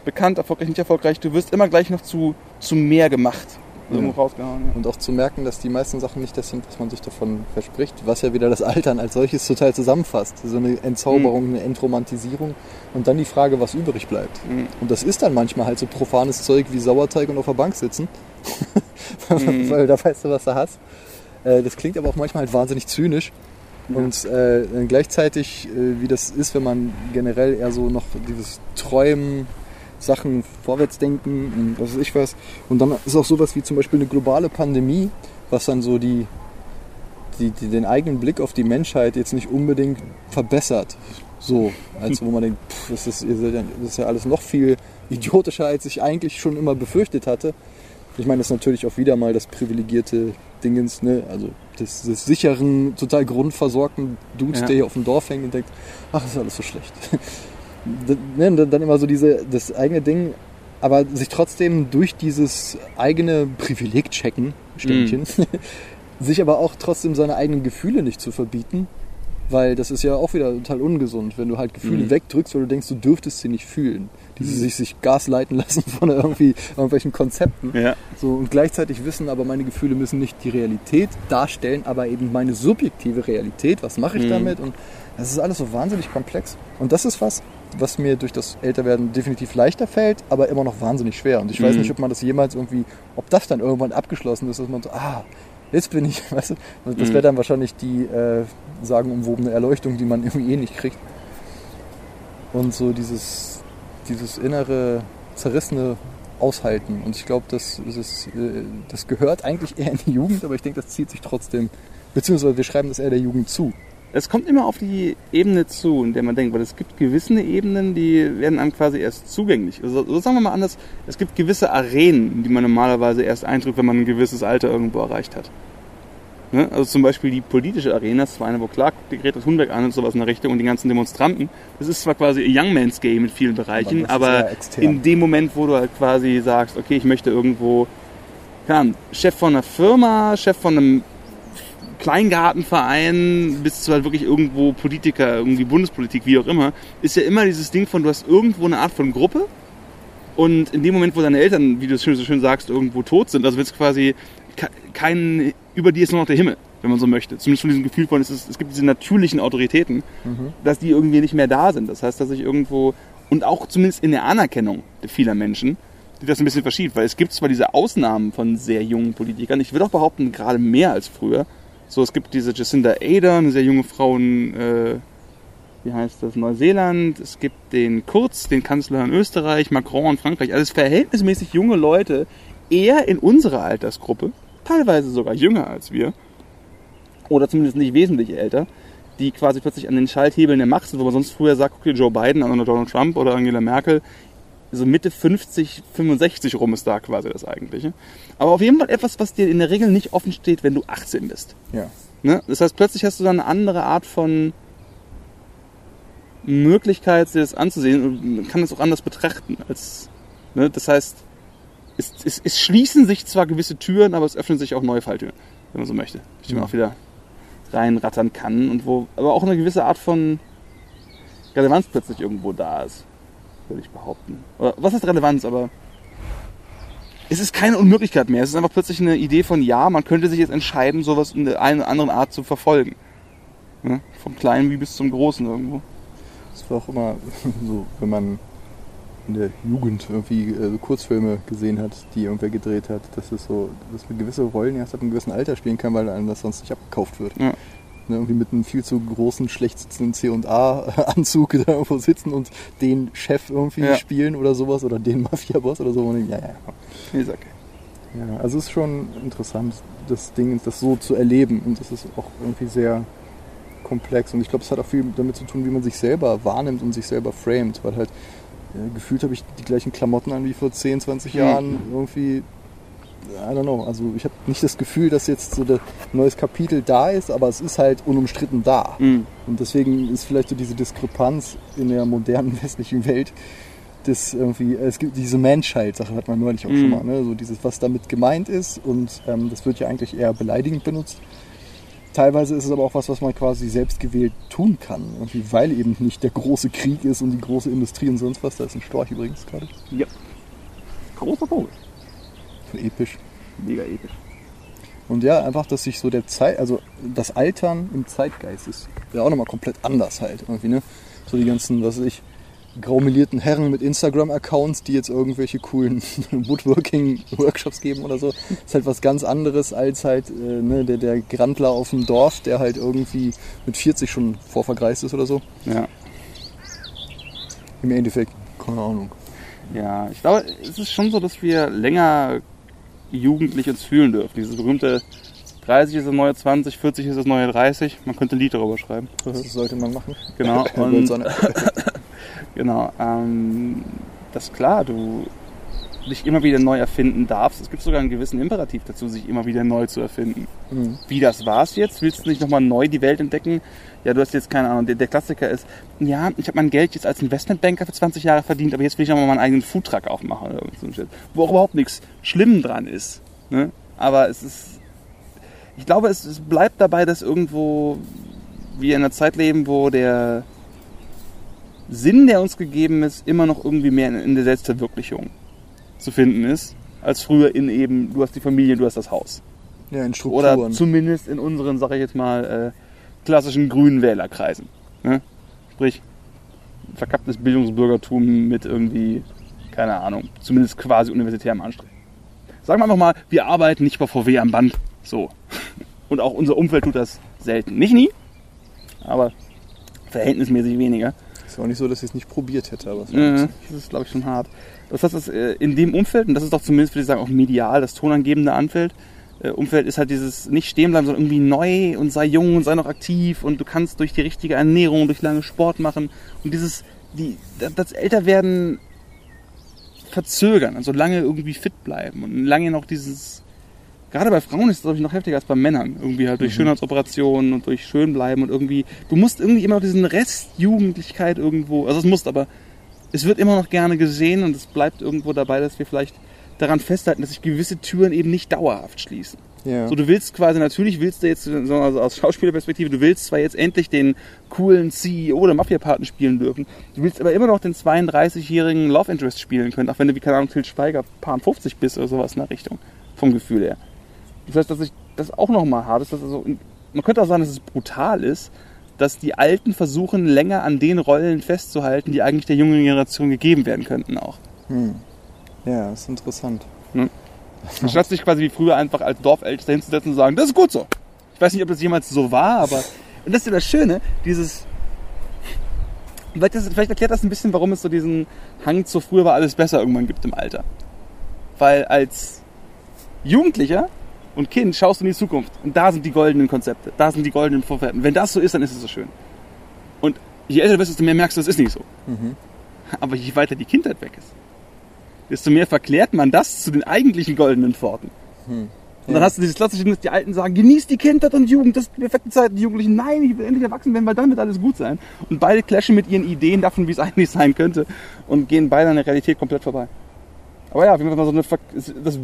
bekannt, erfolgreich, nicht erfolgreich, du wirst immer gleich noch zu, zu mehr gemacht. Ja. Irgendwo rausgehauen. Ja. Und auch zu merken, dass die meisten Sachen nicht das sind, was man sich davon verspricht, was ja wieder das Altern als solches total zusammenfasst. So eine Entzauberung, eine Entromantisierung und dann die Frage, was übrig bleibt. Mhm. Und das ist dann manchmal halt so profanes Zeug wie Sauerteig und auf der Bank sitzen, [laughs] Mhm. weil da weißt du, was du hast. Äh, Das klingt aber auch manchmal halt wahnsinnig zynisch. Und äh, gleichzeitig, äh, wie das ist, wenn man generell eher so noch dieses Träumen, Sachen vorwärts denken und was weiß ich was. Und dann ist auch sowas wie zum Beispiel eine globale Pandemie, was dann so die, die, die den eigenen Blick auf die Menschheit jetzt nicht unbedingt verbessert. So, als wo man denkt, pff, das, ist, das ist ja alles noch viel idiotischer, als ich eigentlich schon immer befürchtet hatte. Ich meine, das ist natürlich auch wieder mal das privilegierte Dingens, ne? Also des, des sicheren, total grundversorgten Dudes, Ja. der hier auf dem Dorf hängt und denkt, ach, das ist alles so schlecht. [laughs] Ne, dann immer so diese, das eigene Ding, aber sich trotzdem durch dieses eigene Privileg checken, Ständchen, [laughs] sich aber auch trotzdem seine eigenen Gefühle nicht zu verbieten, weil das ist ja auch wieder total ungesund, wenn du halt Gefühle Mhm. wegdrückst, weil du denkst, du dürftest sie nicht fühlen. Die sich, sich Gas leiten lassen [laughs] von irgendwie irgendwelchen Konzepten. Ja. So, und gleichzeitig wissen, aber meine Gefühle müssen nicht die Realität darstellen, aber eben meine subjektive Realität. Was mache ich Mhm. damit? Und das ist alles so wahnsinnig komplex. Und das ist was, was mir durch das Älterwerden definitiv leichter fällt, aber immer noch wahnsinnig schwer. Und ich weiß Mhm. nicht, ob man das jemals irgendwie, ob das dann irgendwann abgeschlossen ist, dass man so, ah, jetzt bin ich, [laughs] weißt du, das Mhm. wäre dann wahrscheinlich die äh, sagenumwobene Erleuchtung, die man irgendwie eh nicht kriegt. Und so dieses, dieses innere, zerrissene Aushalten. Und ich glaube, das, es, äh, das gehört eigentlich eher in die Jugend, aber ich denke, das zieht sich trotzdem, beziehungsweise wir schreiben das eher der Jugend zu. Es kommt immer auf die Ebene zu, in der man denkt, weil es gibt gewisse Ebenen, die werden einem quasi erst zugänglich. Also, so sagen wir mal anders, es gibt gewisse Arenen, die man normalerweise erst eintritt, wenn man ein gewisses Alter irgendwo erreicht hat. Ne? Also zum Beispiel die politische Arena, das war eine, wo klar die Greta Thunberg an und sowas in der Richtung und die ganzen Demonstranten. Das ist zwar quasi ein Young Man's Game in vielen Bereichen, Aber aber in dem Moment, wo du halt quasi sagst, okay, ich möchte irgendwo, keine Ahnung, Chef von einer Firma, Chef von einem Kleingartenverein bis zu halt wirklich irgendwo Politiker, irgendwie Bundespolitik, wie auch immer, ist ja immer dieses Ding von, du hast irgendwo eine Art von Gruppe und in dem Moment, wo deine Eltern, wie du es so schön sagst, irgendwo tot sind, also wird es quasi ke- kein, über dir ist nur noch der Himmel, wenn man so möchte. Zumindest von diesem Gefühl von, es, ist, es gibt diese natürlichen Autoritäten, dass die irgendwie nicht mehr da sind. Das heißt, dass ich irgendwo, und auch zumindest in der Anerkennung vieler Menschen, die das ein bisschen verschiebt, weil es gibt zwar diese Ausnahmen von sehr jungen Politikern, ich würde auch behaupten, gerade mehr als früher. So, es gibt diese Jacinda Ardern, eine sehr junge Frau in, äh, wie heißt das, Neuseeland. Es gibt den Kurz, den Kanzler in Österreich, Macron in Frankreich. Alles verhältnismäßig junge Leute, eher in unserer Altersgruppe, teilweise sogar jünger als wir, oder zumindest nicht wesentlich älter, die quasi plötzlich an den Schalthebeln der Macht sind, wo man sonst früher sagt, okay, Joe Biden oder Donald Trump oder Angela Merkel, so Mitte 50, 65 rum ist da quasi das Eigentliche. Aber auf jeden Fall etwas, was dir in der Regel nicht offen steht, wenn du 18 bist. Ja. Ne? Das heißt, plötzlich hast du dann eine andere Art von Möglichkeit, dir das anzusehen und kann es auch anders betrachten. Als, ne? Das heißt, es, es, es schließen sich zwar gewisse Türen, aber es öffnen sich auch neue Falltüren, wenn man so möchte. Die man auch wieder reinrattern kann und wo aber auch eine gewisse Art von Relevanz plötzlich irgendwo da ist, würde ich behaupten. Oder was ist Relevanz, aber es ist keine Unmöglichkeit mehr. Es ist einfach plötzlich eine Idee von, ja, man könnte sich jetzt entscheiden, sowas in der einen oder anderen Art zu verfolgen. Ne? Vom Kleinen wie bis zum Großen irgendwo. Das war auch immer [laughs] so, wenn man in der Jugend irgendwie äh, Kurzfilme gesehen hat, die irgendwer gedreht hat, dass es so, dass man gewisse Rollen erst ab einem gewissen Alter spielen kann, weil einem das sonst nicht abgekauft wird. Ja. Ne, irgendwie mit einem viel zu großen, schlecht sitzenden C&A-Anzug [laughs] da irgendwo sitzen und den Chef irgendwie Ja. spielen oder sowas oder den Mafia-Boss oder so. Und ich, ja, ja, Nee, ist okay. Ja, also es ist schon interessant, das Ding, das so zu erleben. Und das ist auch irgendwie sehr komplex. Und ich glaube, es hat auch viel damit zu tun, wie man sich selber wahrnimmt und sich selber framet. Weil halt äh, gefühlt habe ich die gleichen Klamotten an wie vor 10, 20 Mhm. Jahren. Irgendwie, I don't know. Also ich habe nicht das Gefühl, dass jetzt so ein neues Kapitel da ist, aber es ist halt unumstritten da. Mhm. Und deswegen ist vielleicht so diese Diskrepanz in der modernen [laughs] westlichen Welt, das irgendwie, es gibt diese Menschheit-Sache hat man neulich auch Mhm. schon mal, ne? so dieses, was damit gemeint ist und ähm, das wird ja eigentlich eher beleidigend benutzt. Teilweise ist es aber auch was, was man quasi selbst gewählt tun kann, irgendwie, weil eben nicht der große Krieg ist und die große Industrie und sonst was. Da ist ein Storch übrigens gerade. Ja. Großer Vogel. Episch. Mega episch. Und ja, einfach, dass sich so der Zeit, also das Altern im Zeitgeist ist ja auch nochmal komplett anders halt irgendwie, ne? So die ganzen, was weiß ich, graumelierten Herren mit Instagram-Accounts, die jetzt irgendwelche coolen [laughs] Woodworking-Workshops geben oder so, ist halt was ganz anderes als halt äh, ne, der, der Grandler auf dem Dorf, der halt irgendwie mit 40 schon vorvergreist ist oder so. Ja. Im Endeffekt, keine Ahnung. Ja, ich glaube, es ist schon so, dass wir länger jugendlich uns fühlen dürfen. Dieses berühmte 30 ist das neue 20, 40 ist das neue 30. Man könnte ein Lied darüber schreiben. Das sollte man machen. Genau. [laughs] Und [laughs] genau. Ähm, das ist klar, du dich immer wieder neu erfinden darfst. Es gibt sogar einen gewissen Imperativ dazu, sich immer wieder neu zu erfinden. Mhm. Wie das war's jetzt? Willst du nicht nochmal neu die Welt entdecken? Ja, du hast jetzt keine Ahnung. Der, der Klassiker ist, ja, ich habe mein Geld jetzt als Investmentbanker für 20 Jahre verdient, aber jetzt will ich nochmal meinen eigenen Foodtruck aufmachen oder so ein Shit. Wo auch überhaupt nichts schlimm dran ist. Ne? Aber es ist, ich glaube, es, es bleibt dabei, dass irgendwo wir in einer Zeit leben, wo der Sinn, der uns gegeben ist, immer noch irgendwie mehr in, der Selbstverwirklichung zu finden ist, als früher in eben, du hast die Familie, du hast das Haus. Ja, in Oder Strukturen. zumindest in unseren, sag ich jetzt mal, äh, klassischen grünen Wählerkreisen. Ne? Sprich, verkapptes Bildungsbürgertum mit irgendwie, keine Ahnung, zumindest quasi universitärem Anstreben. Sagen wir einfach mal, wir arbeiten nicht bei VW am Band. So. [laughs] Und auch unser Umfeld tut das selten. Nicht nie, aber verhältnismäßig weniger. Ist auch nicht so, dass ich es nicht probiert hätte, aber es Mhm, Das ist, glaube ich, schon hart. Das heißt, dass, äh, in dem Umfeld, und das ist doch zumindest, würde ich sagen, auch medial, das tonangebende Umfeld, äh, Umfeld ist halt dieses nicht stehen bleiben, sondern irgendwie neu und sei jung und sei noch aktiv und du kannst durch die richtige Ernährung, durch lange Sport machen und dieses, die, das Älterwerden verzögern, also lange irgendwie fit bleiben und lange noch dieses, gerade bei Frauen ist es, glaube ich, noch heftiger als bei Männern, irgendwie halt durch Schönheitsoperationen und durch Schönbleiben und irgendwie, du musst irgendwie immer noch diesen Rest Jugendlichkeit irgendwo, also es musst, aber es wird immer noch gerne gesehen und es bleibt irgendwo dabei, dass wir vielleicht daran festhalten, dass sich gewisse Türen eben nicht dauerhaft schließen. Ja. So, du willst quasi, natürlich willst du jetzt, so also aus Schauspielerperspektive, du willst zwar jetzt endlich den coolen CEO oder Mafia-Paten spielen dürfen, du willst aber immer noch den 32-jährigen Love Interest spielen können, auch wenn du, wie keine Ahnung, Til Schweiger, Paar 50 bist oder sowas in der Richtung, vom Gefühl her. Das heißt, dass ich das auch nochmal ist, dass also, man könnte auch sagen, dass es brutal ist, dass die Alten versuchen, länger an den Rollen festzuhalten, die eigentlich der jungen Generation gegeben werden könnten auch. Hm. Ja, ist interessant. Anstatt sich quasi wie früher einfach als Dorfältester hinzusetzen und sagen, das ist gut so. Ich weiß nicht, ob das jemals so war, aber. Und das ist ja das Schöne, dieses. Vielleicht, das, vielleicht erklärt das ein bisschen, warum es so diesen Hang zu früher war alles besser irgendwann gibt im Alter. Weil als Jugendlicher und Kind schaust du in die Zukunft und da sind die goldenen Konzepte, da sind die goldenen Vorfährten. Wenn das so ist, dann ist es so schön. Und je älter du bist, desto mehr merkst du, das ist nicht so. Aber je weiter die Kindheit weg ist, desto mehr verklärt man das zu den eigentlichen goldenen Pforten. Und dann hast du dieses klassische dass die Alten sagen, genieß die Kindheit und Jugend, das ist die perfekte Zeit. Die Jugendlichen, nein, ich will endlich erwachsen werden, weil dann wird alles gut sein. Und beide clashen mit ihren Ideen davon, wie es [laughs] eigentlich sein könnte und gehen beide an der Realität komplett vorbei. Aber ja, wie man so eine Ver das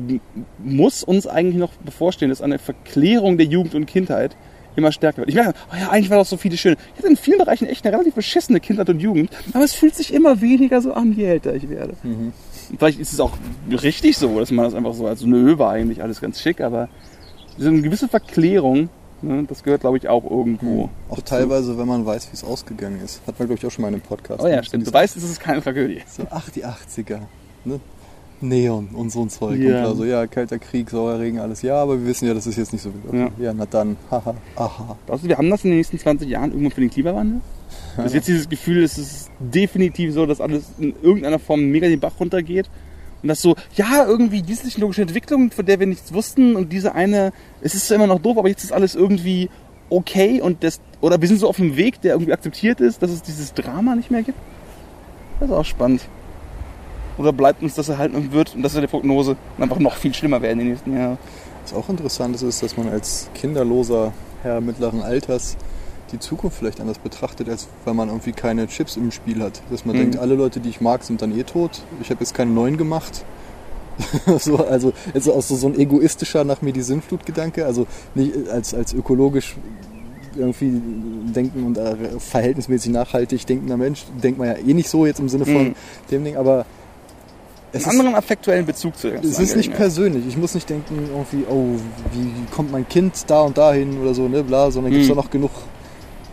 muss uns eigentlich noch bevorstehen, dass eine Verklärung der Jugend und Kindheit immer stärker wird. Ich merke, oh ja, eigentlich war doch so viele schön. Ich hatte in vielen Bereichen echt eine relativ beschissene Kindheit und Jugend, aber es fühlt sich immer weniger so an, je älter ich werde. Und Vielleicht ist es auch richtig so, dass man das einfach so als nö, war eigentlich alles ganz schick, aber so eine gewisse Verklärung, ne, das gehört glaube ich auch irgendwo. Auch dazu. teilweise, wenn man weiß, wie es ausgegangen ist. Hat man, glaube ich, auch schon mal in einem Podcast. Oh ja, stimmt. Du weißt, es ist keine Tragödie. So, ach, die 80er. Ne? Neon und so ein Zeug. Ja. Und klar, so, ja, kalter Krieg, sauer Regen, alles. Ja, aber wir wissen ja, das ist jetzt nicht so wild. Ja. Okay. Ja, na dann, haha, aha. Glaubst du, wir haben das in den nächsten 20 Jahren irgendwann für den Klimawandel? [laughs] Bis jetzt dieses Gefühl, es ist definitiv so, dass alles in irgendeiner Form mega den Bach runtergeht Und das so, ja, irgendwie diese technologische Entwicklung, von der wir nichts wussten und diese eine, es ist zwar immer noch doof, aber jetzt ist alles irgendwie okay und das, oder wir sind so auf einem Weg, der irgendwie akzeptiert ist, dass es dieses Drama nicht mehr gibt. Das ist auch spannend. Oder bleibt uns das erhalten wird, und das ist ja die Prognose, und einfach noch viel schlimmer werden in den nächsten Jahren. Was auch interessant ist, ist, dass man als kinderloser Herr mittleren Alters die Zukunft vielleicht anders betrachtet, als weil man irgendwie keine Chips im Spiel hat. Dass man Mhm. denkt, alle Leute, die ich mag, sind dann eh tot. Ich habe jetzt keine neuen gemacht. [laughs] so, also jetzt auch so, so ein egoistischer nach mir die Sinnflut-Gedanke. Also nicht als, als ökologisch irgendwie denken und äh, verhältnismäßig nachhaltig denkender Mensch, denkt man ja eh nicht so jetzt im Sinne von Mhm. dem Ding, aber es Einen ist, anderen affektuellen Bezug zu es ist nicht persönlich. Ich muss nicht denken, irgendwie, oh, wie kommt mein Kind da und dahin oder so, ne, bla, sondern gibt es Mhm. noch genug,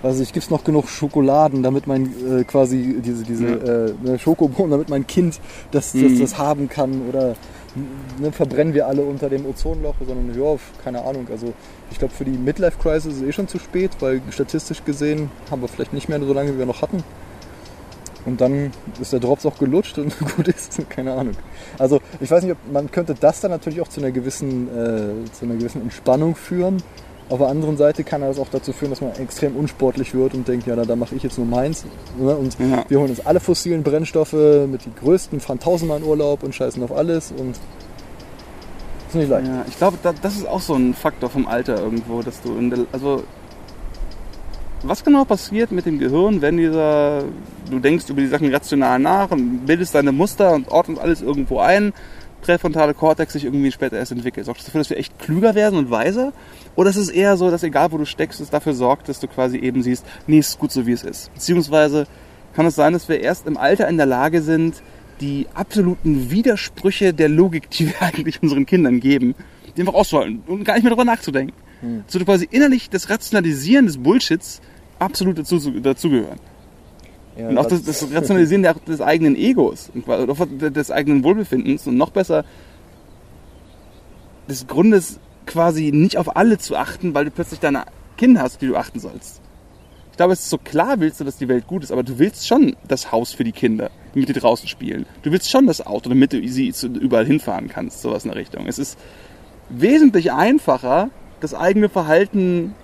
also ich gibt's noch genug Schokoladen, damit mein äh, quasi diese, diese Ja. äh, ne, Schokobohnen, damit mein Kind das, das, Mhm. das haben kann oder ne, verbrennen wir alle unter dem Ozonloch, sondern ja, keine Ahnung. Also ich glaube für die Midlife Crisis ist es eh schon zu spät, weil statistisch gesehen haben wir vielleicht nicht mehr so lange, wie wir noch hatten. Und dann ist der Drops auch gelutscht und [laughs] gut ist, keine Ahnung. Also ich weiß nicht, ob man könnte das dann natürlich auch zu einer gewissen, äh, zu einer gewissen Entspannung führen. Auf der anderen Seite kann das auch dazu führen, dass man extrem unsportlich wird und denkt, ja, da, da mache ich jetzt nur meins. Ne? Und Ja. wir holen uns alle fossilen Brennstoffe mit die größten, fahren tausendmal in Urlaub und scheißen auf alles und ist nicht leicht. Ja, ich glaube, da, das ist auch so ein Faktor vom Alter irgendwo, dass du in der, also was genau passiert mit dem Gehirn, wenn dieser, du denkst über die Sachen rational nach und bildest deine Muster und ordnest alles irgendwo ein, präfrontale Kortex sich irgendwie später erst entwickelt. Sorgt das dafür, dass wir echt klüger werden und weiser? Oder ist es eher so, dass egal wo du steckst, es dafür sorgt, dass du quasi eben siehst, nee, es ist gut so wie es ist. Beziehungsweise kann es sein, dass wir erst im Alter in der Lage sind, die absoluten Widersprüche der Logik, die wir [laughs] eigentlich unseren Kindern geben, die einfach auszuhalten und gar nicht mehr darüber nachzudenken. Hm. So quasi innerlich das Rationalisieren des Bullshits absolut dazu, dazugehören. Ja, Und auch das, das Rationalisieren des eigenen Egos und des eigenen Wohlbefindens und noch besser des Grundes quasi nicht auf alle zu achten, weil du plötzlich deine Kinder hast, die du achten sollst. Ich glaube, es ist so klar willst du, dass die Welt gut ist, aber du willst schon das Haus für die Kinder, damit die draußen spielen. Du willst schon das Auto, damit du sie überall hinfahren kannst, sowas in der Richtung. Es ist wesentlich einfacher, das eigene Verhalten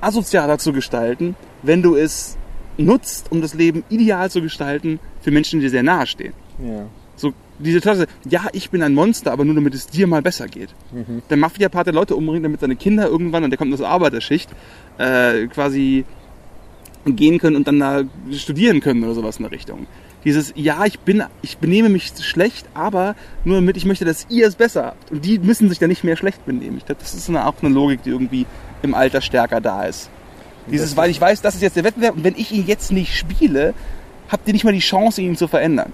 asozialer zu gestalten, wenn du es nutzt, um das Leben ideal zu gestalten für Menschen, die dir sehr nahe stehen. ja. So diese Klasse, ja, ich bin ein Monster, aber nur damit es dir mal besser geht. Mhm. Der Mafia-Part der Leute umbringt, damit seine Kinder irgendwann, und der kommt aus der Arbeiterschicht, äh, quasi gehen können und dann da studieren können oder sowas in der Richtung. Dieses, ja, ich bin, ich benehme mich schlecht, aber nur damit ich möchte, dass ihr es besser habt. Und die müssen sich dann nicht mehr schlecht benehmen. Ich glaube, das ist eine, auch eine Logik, die irgendwie im Alter stärker da ist. Dieses, weil ich weiß, das ist jetzt der Wettbewerb und wenn ich ihn jetzt nicht spiele, habt ihr nicht mal die Chance, ihn zu verändern.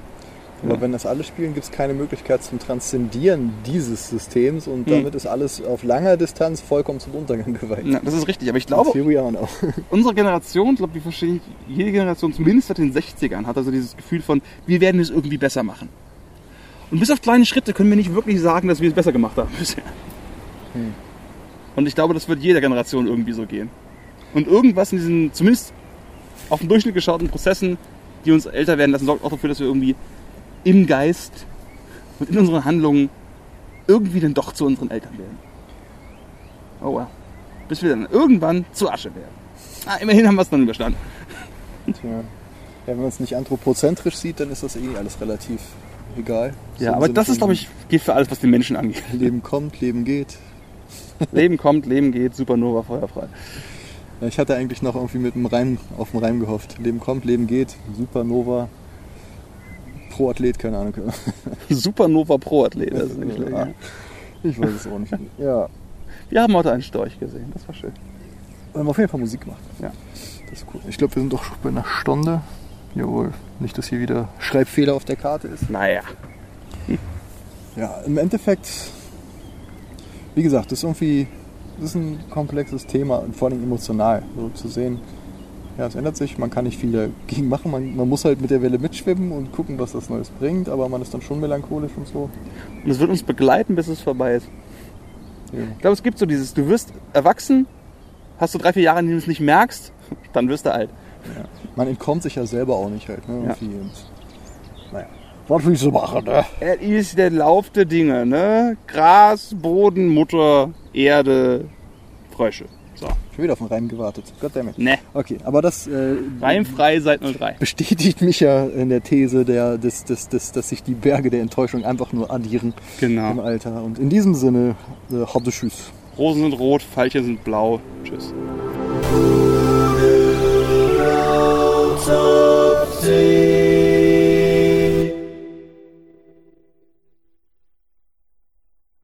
Aber wenn das alle spielen, gibt es keine Möglichkeit zum Transzendieren dieses Systems und Hm. damit ist alles auf langer Distanz vollkommen zum Untergang geweiht. Ja, das ist richtig, aber ich glaube, [laughs] unsere Generation, glaube ich, verstehe ich, jede Generation, zumindest seit den 60ern, hat also dieses Gefühl von, wir werden es irgendwie besser machen. Und bis auf kleine Schritte können wir nicht wirklich sagen, dass wir es besser gemacht haben bisher. [laughs] Hm. Und ich glaube, das wird jeder Generation irgendwie so gehen. Und irgendwas in diesen, zumindest auf den Durchschnitt geschauten Prozessen, die uns älter werden lassen, sorgt auch dafür, dass wir irgendwie im Geist und in unseren Handlungen irgendwie dann doch zu unseren Eltern werden. Oh wow. Bis wir dann irgendwann zu Asche werden. Ah, immerhin haben wir es dann überstanden. Tja. Ja, wenn man es nicht anthropozentrisch sieht, dann ist das eh alles relativ egal. So Ja, aber Sinne das ist, glaube ich, geht für alles, was den Menschen angeht. Leben kommt, Leben geht. Leben kommt, Leben geht, Supernova, feuerfrei. Ja, ich hatte eigentlich noch irgendwie mit dem Reim auf den Reim gehofft. Leben kommt, Leben geht. Supernova. Pro Athlet, keine Ahnung. [laughs] Supernova Pro-Athlet. Das ist nicht schlecht. Ja. Ich weiß es auch nicht. Ja. Wir haben heute einen Storch gesehen, das war schön. Wir haben auf jeden Fall Musik gemacht. Ja. Das ist cool. Ich glaube, wir sind doch schon bei einer Stunde. Jawohl. Nicht, dass hier wieder Schreibfehler auf der Karte ist. Naja. [laughs] Ja, im Endeffekt, wie gesagt, das ist irgendwie das ist ein komplexes Thema und vor allem emotional so zu sehen. Ja, es ändert sich, man kann nicht viel dagegen machen, man, man muss halt mit der Welle mitschwimmen und gucken, was das Neues bringt, aber man ist dann schon melancholisch und so. Und es wird uns begleiten, bis es vorbei ist. Ja. Ich glaube, es gibt so dieses, du wirst erwachsen, hast du drei, vier Jahre, in denen du es nicht merkst, [laughs] dann wirst du alt. Man entkommt sich ja selber auch nicht halt. Ne, Ja. irgendwie und, naja. Was willst du machen, ne? Es ist der Lauf der Dinge, ne? Gras, Boden, Mutter, Erde, Frösche. So. Schon wieder auf den Reim gewartet. Goddammit. Ne. Okay, aber das. Äh, Reimfrei seit 03. Bestätigt mich ja in der These, der, des, des, des, dass sich die Berge der Enttäuschung einfach nur addieren genau. im Alter. Und in diesem Sinne, äh, Hoppe Tschüss. Rosen sind rot, Veilchen sind blau. Tschüss. Gute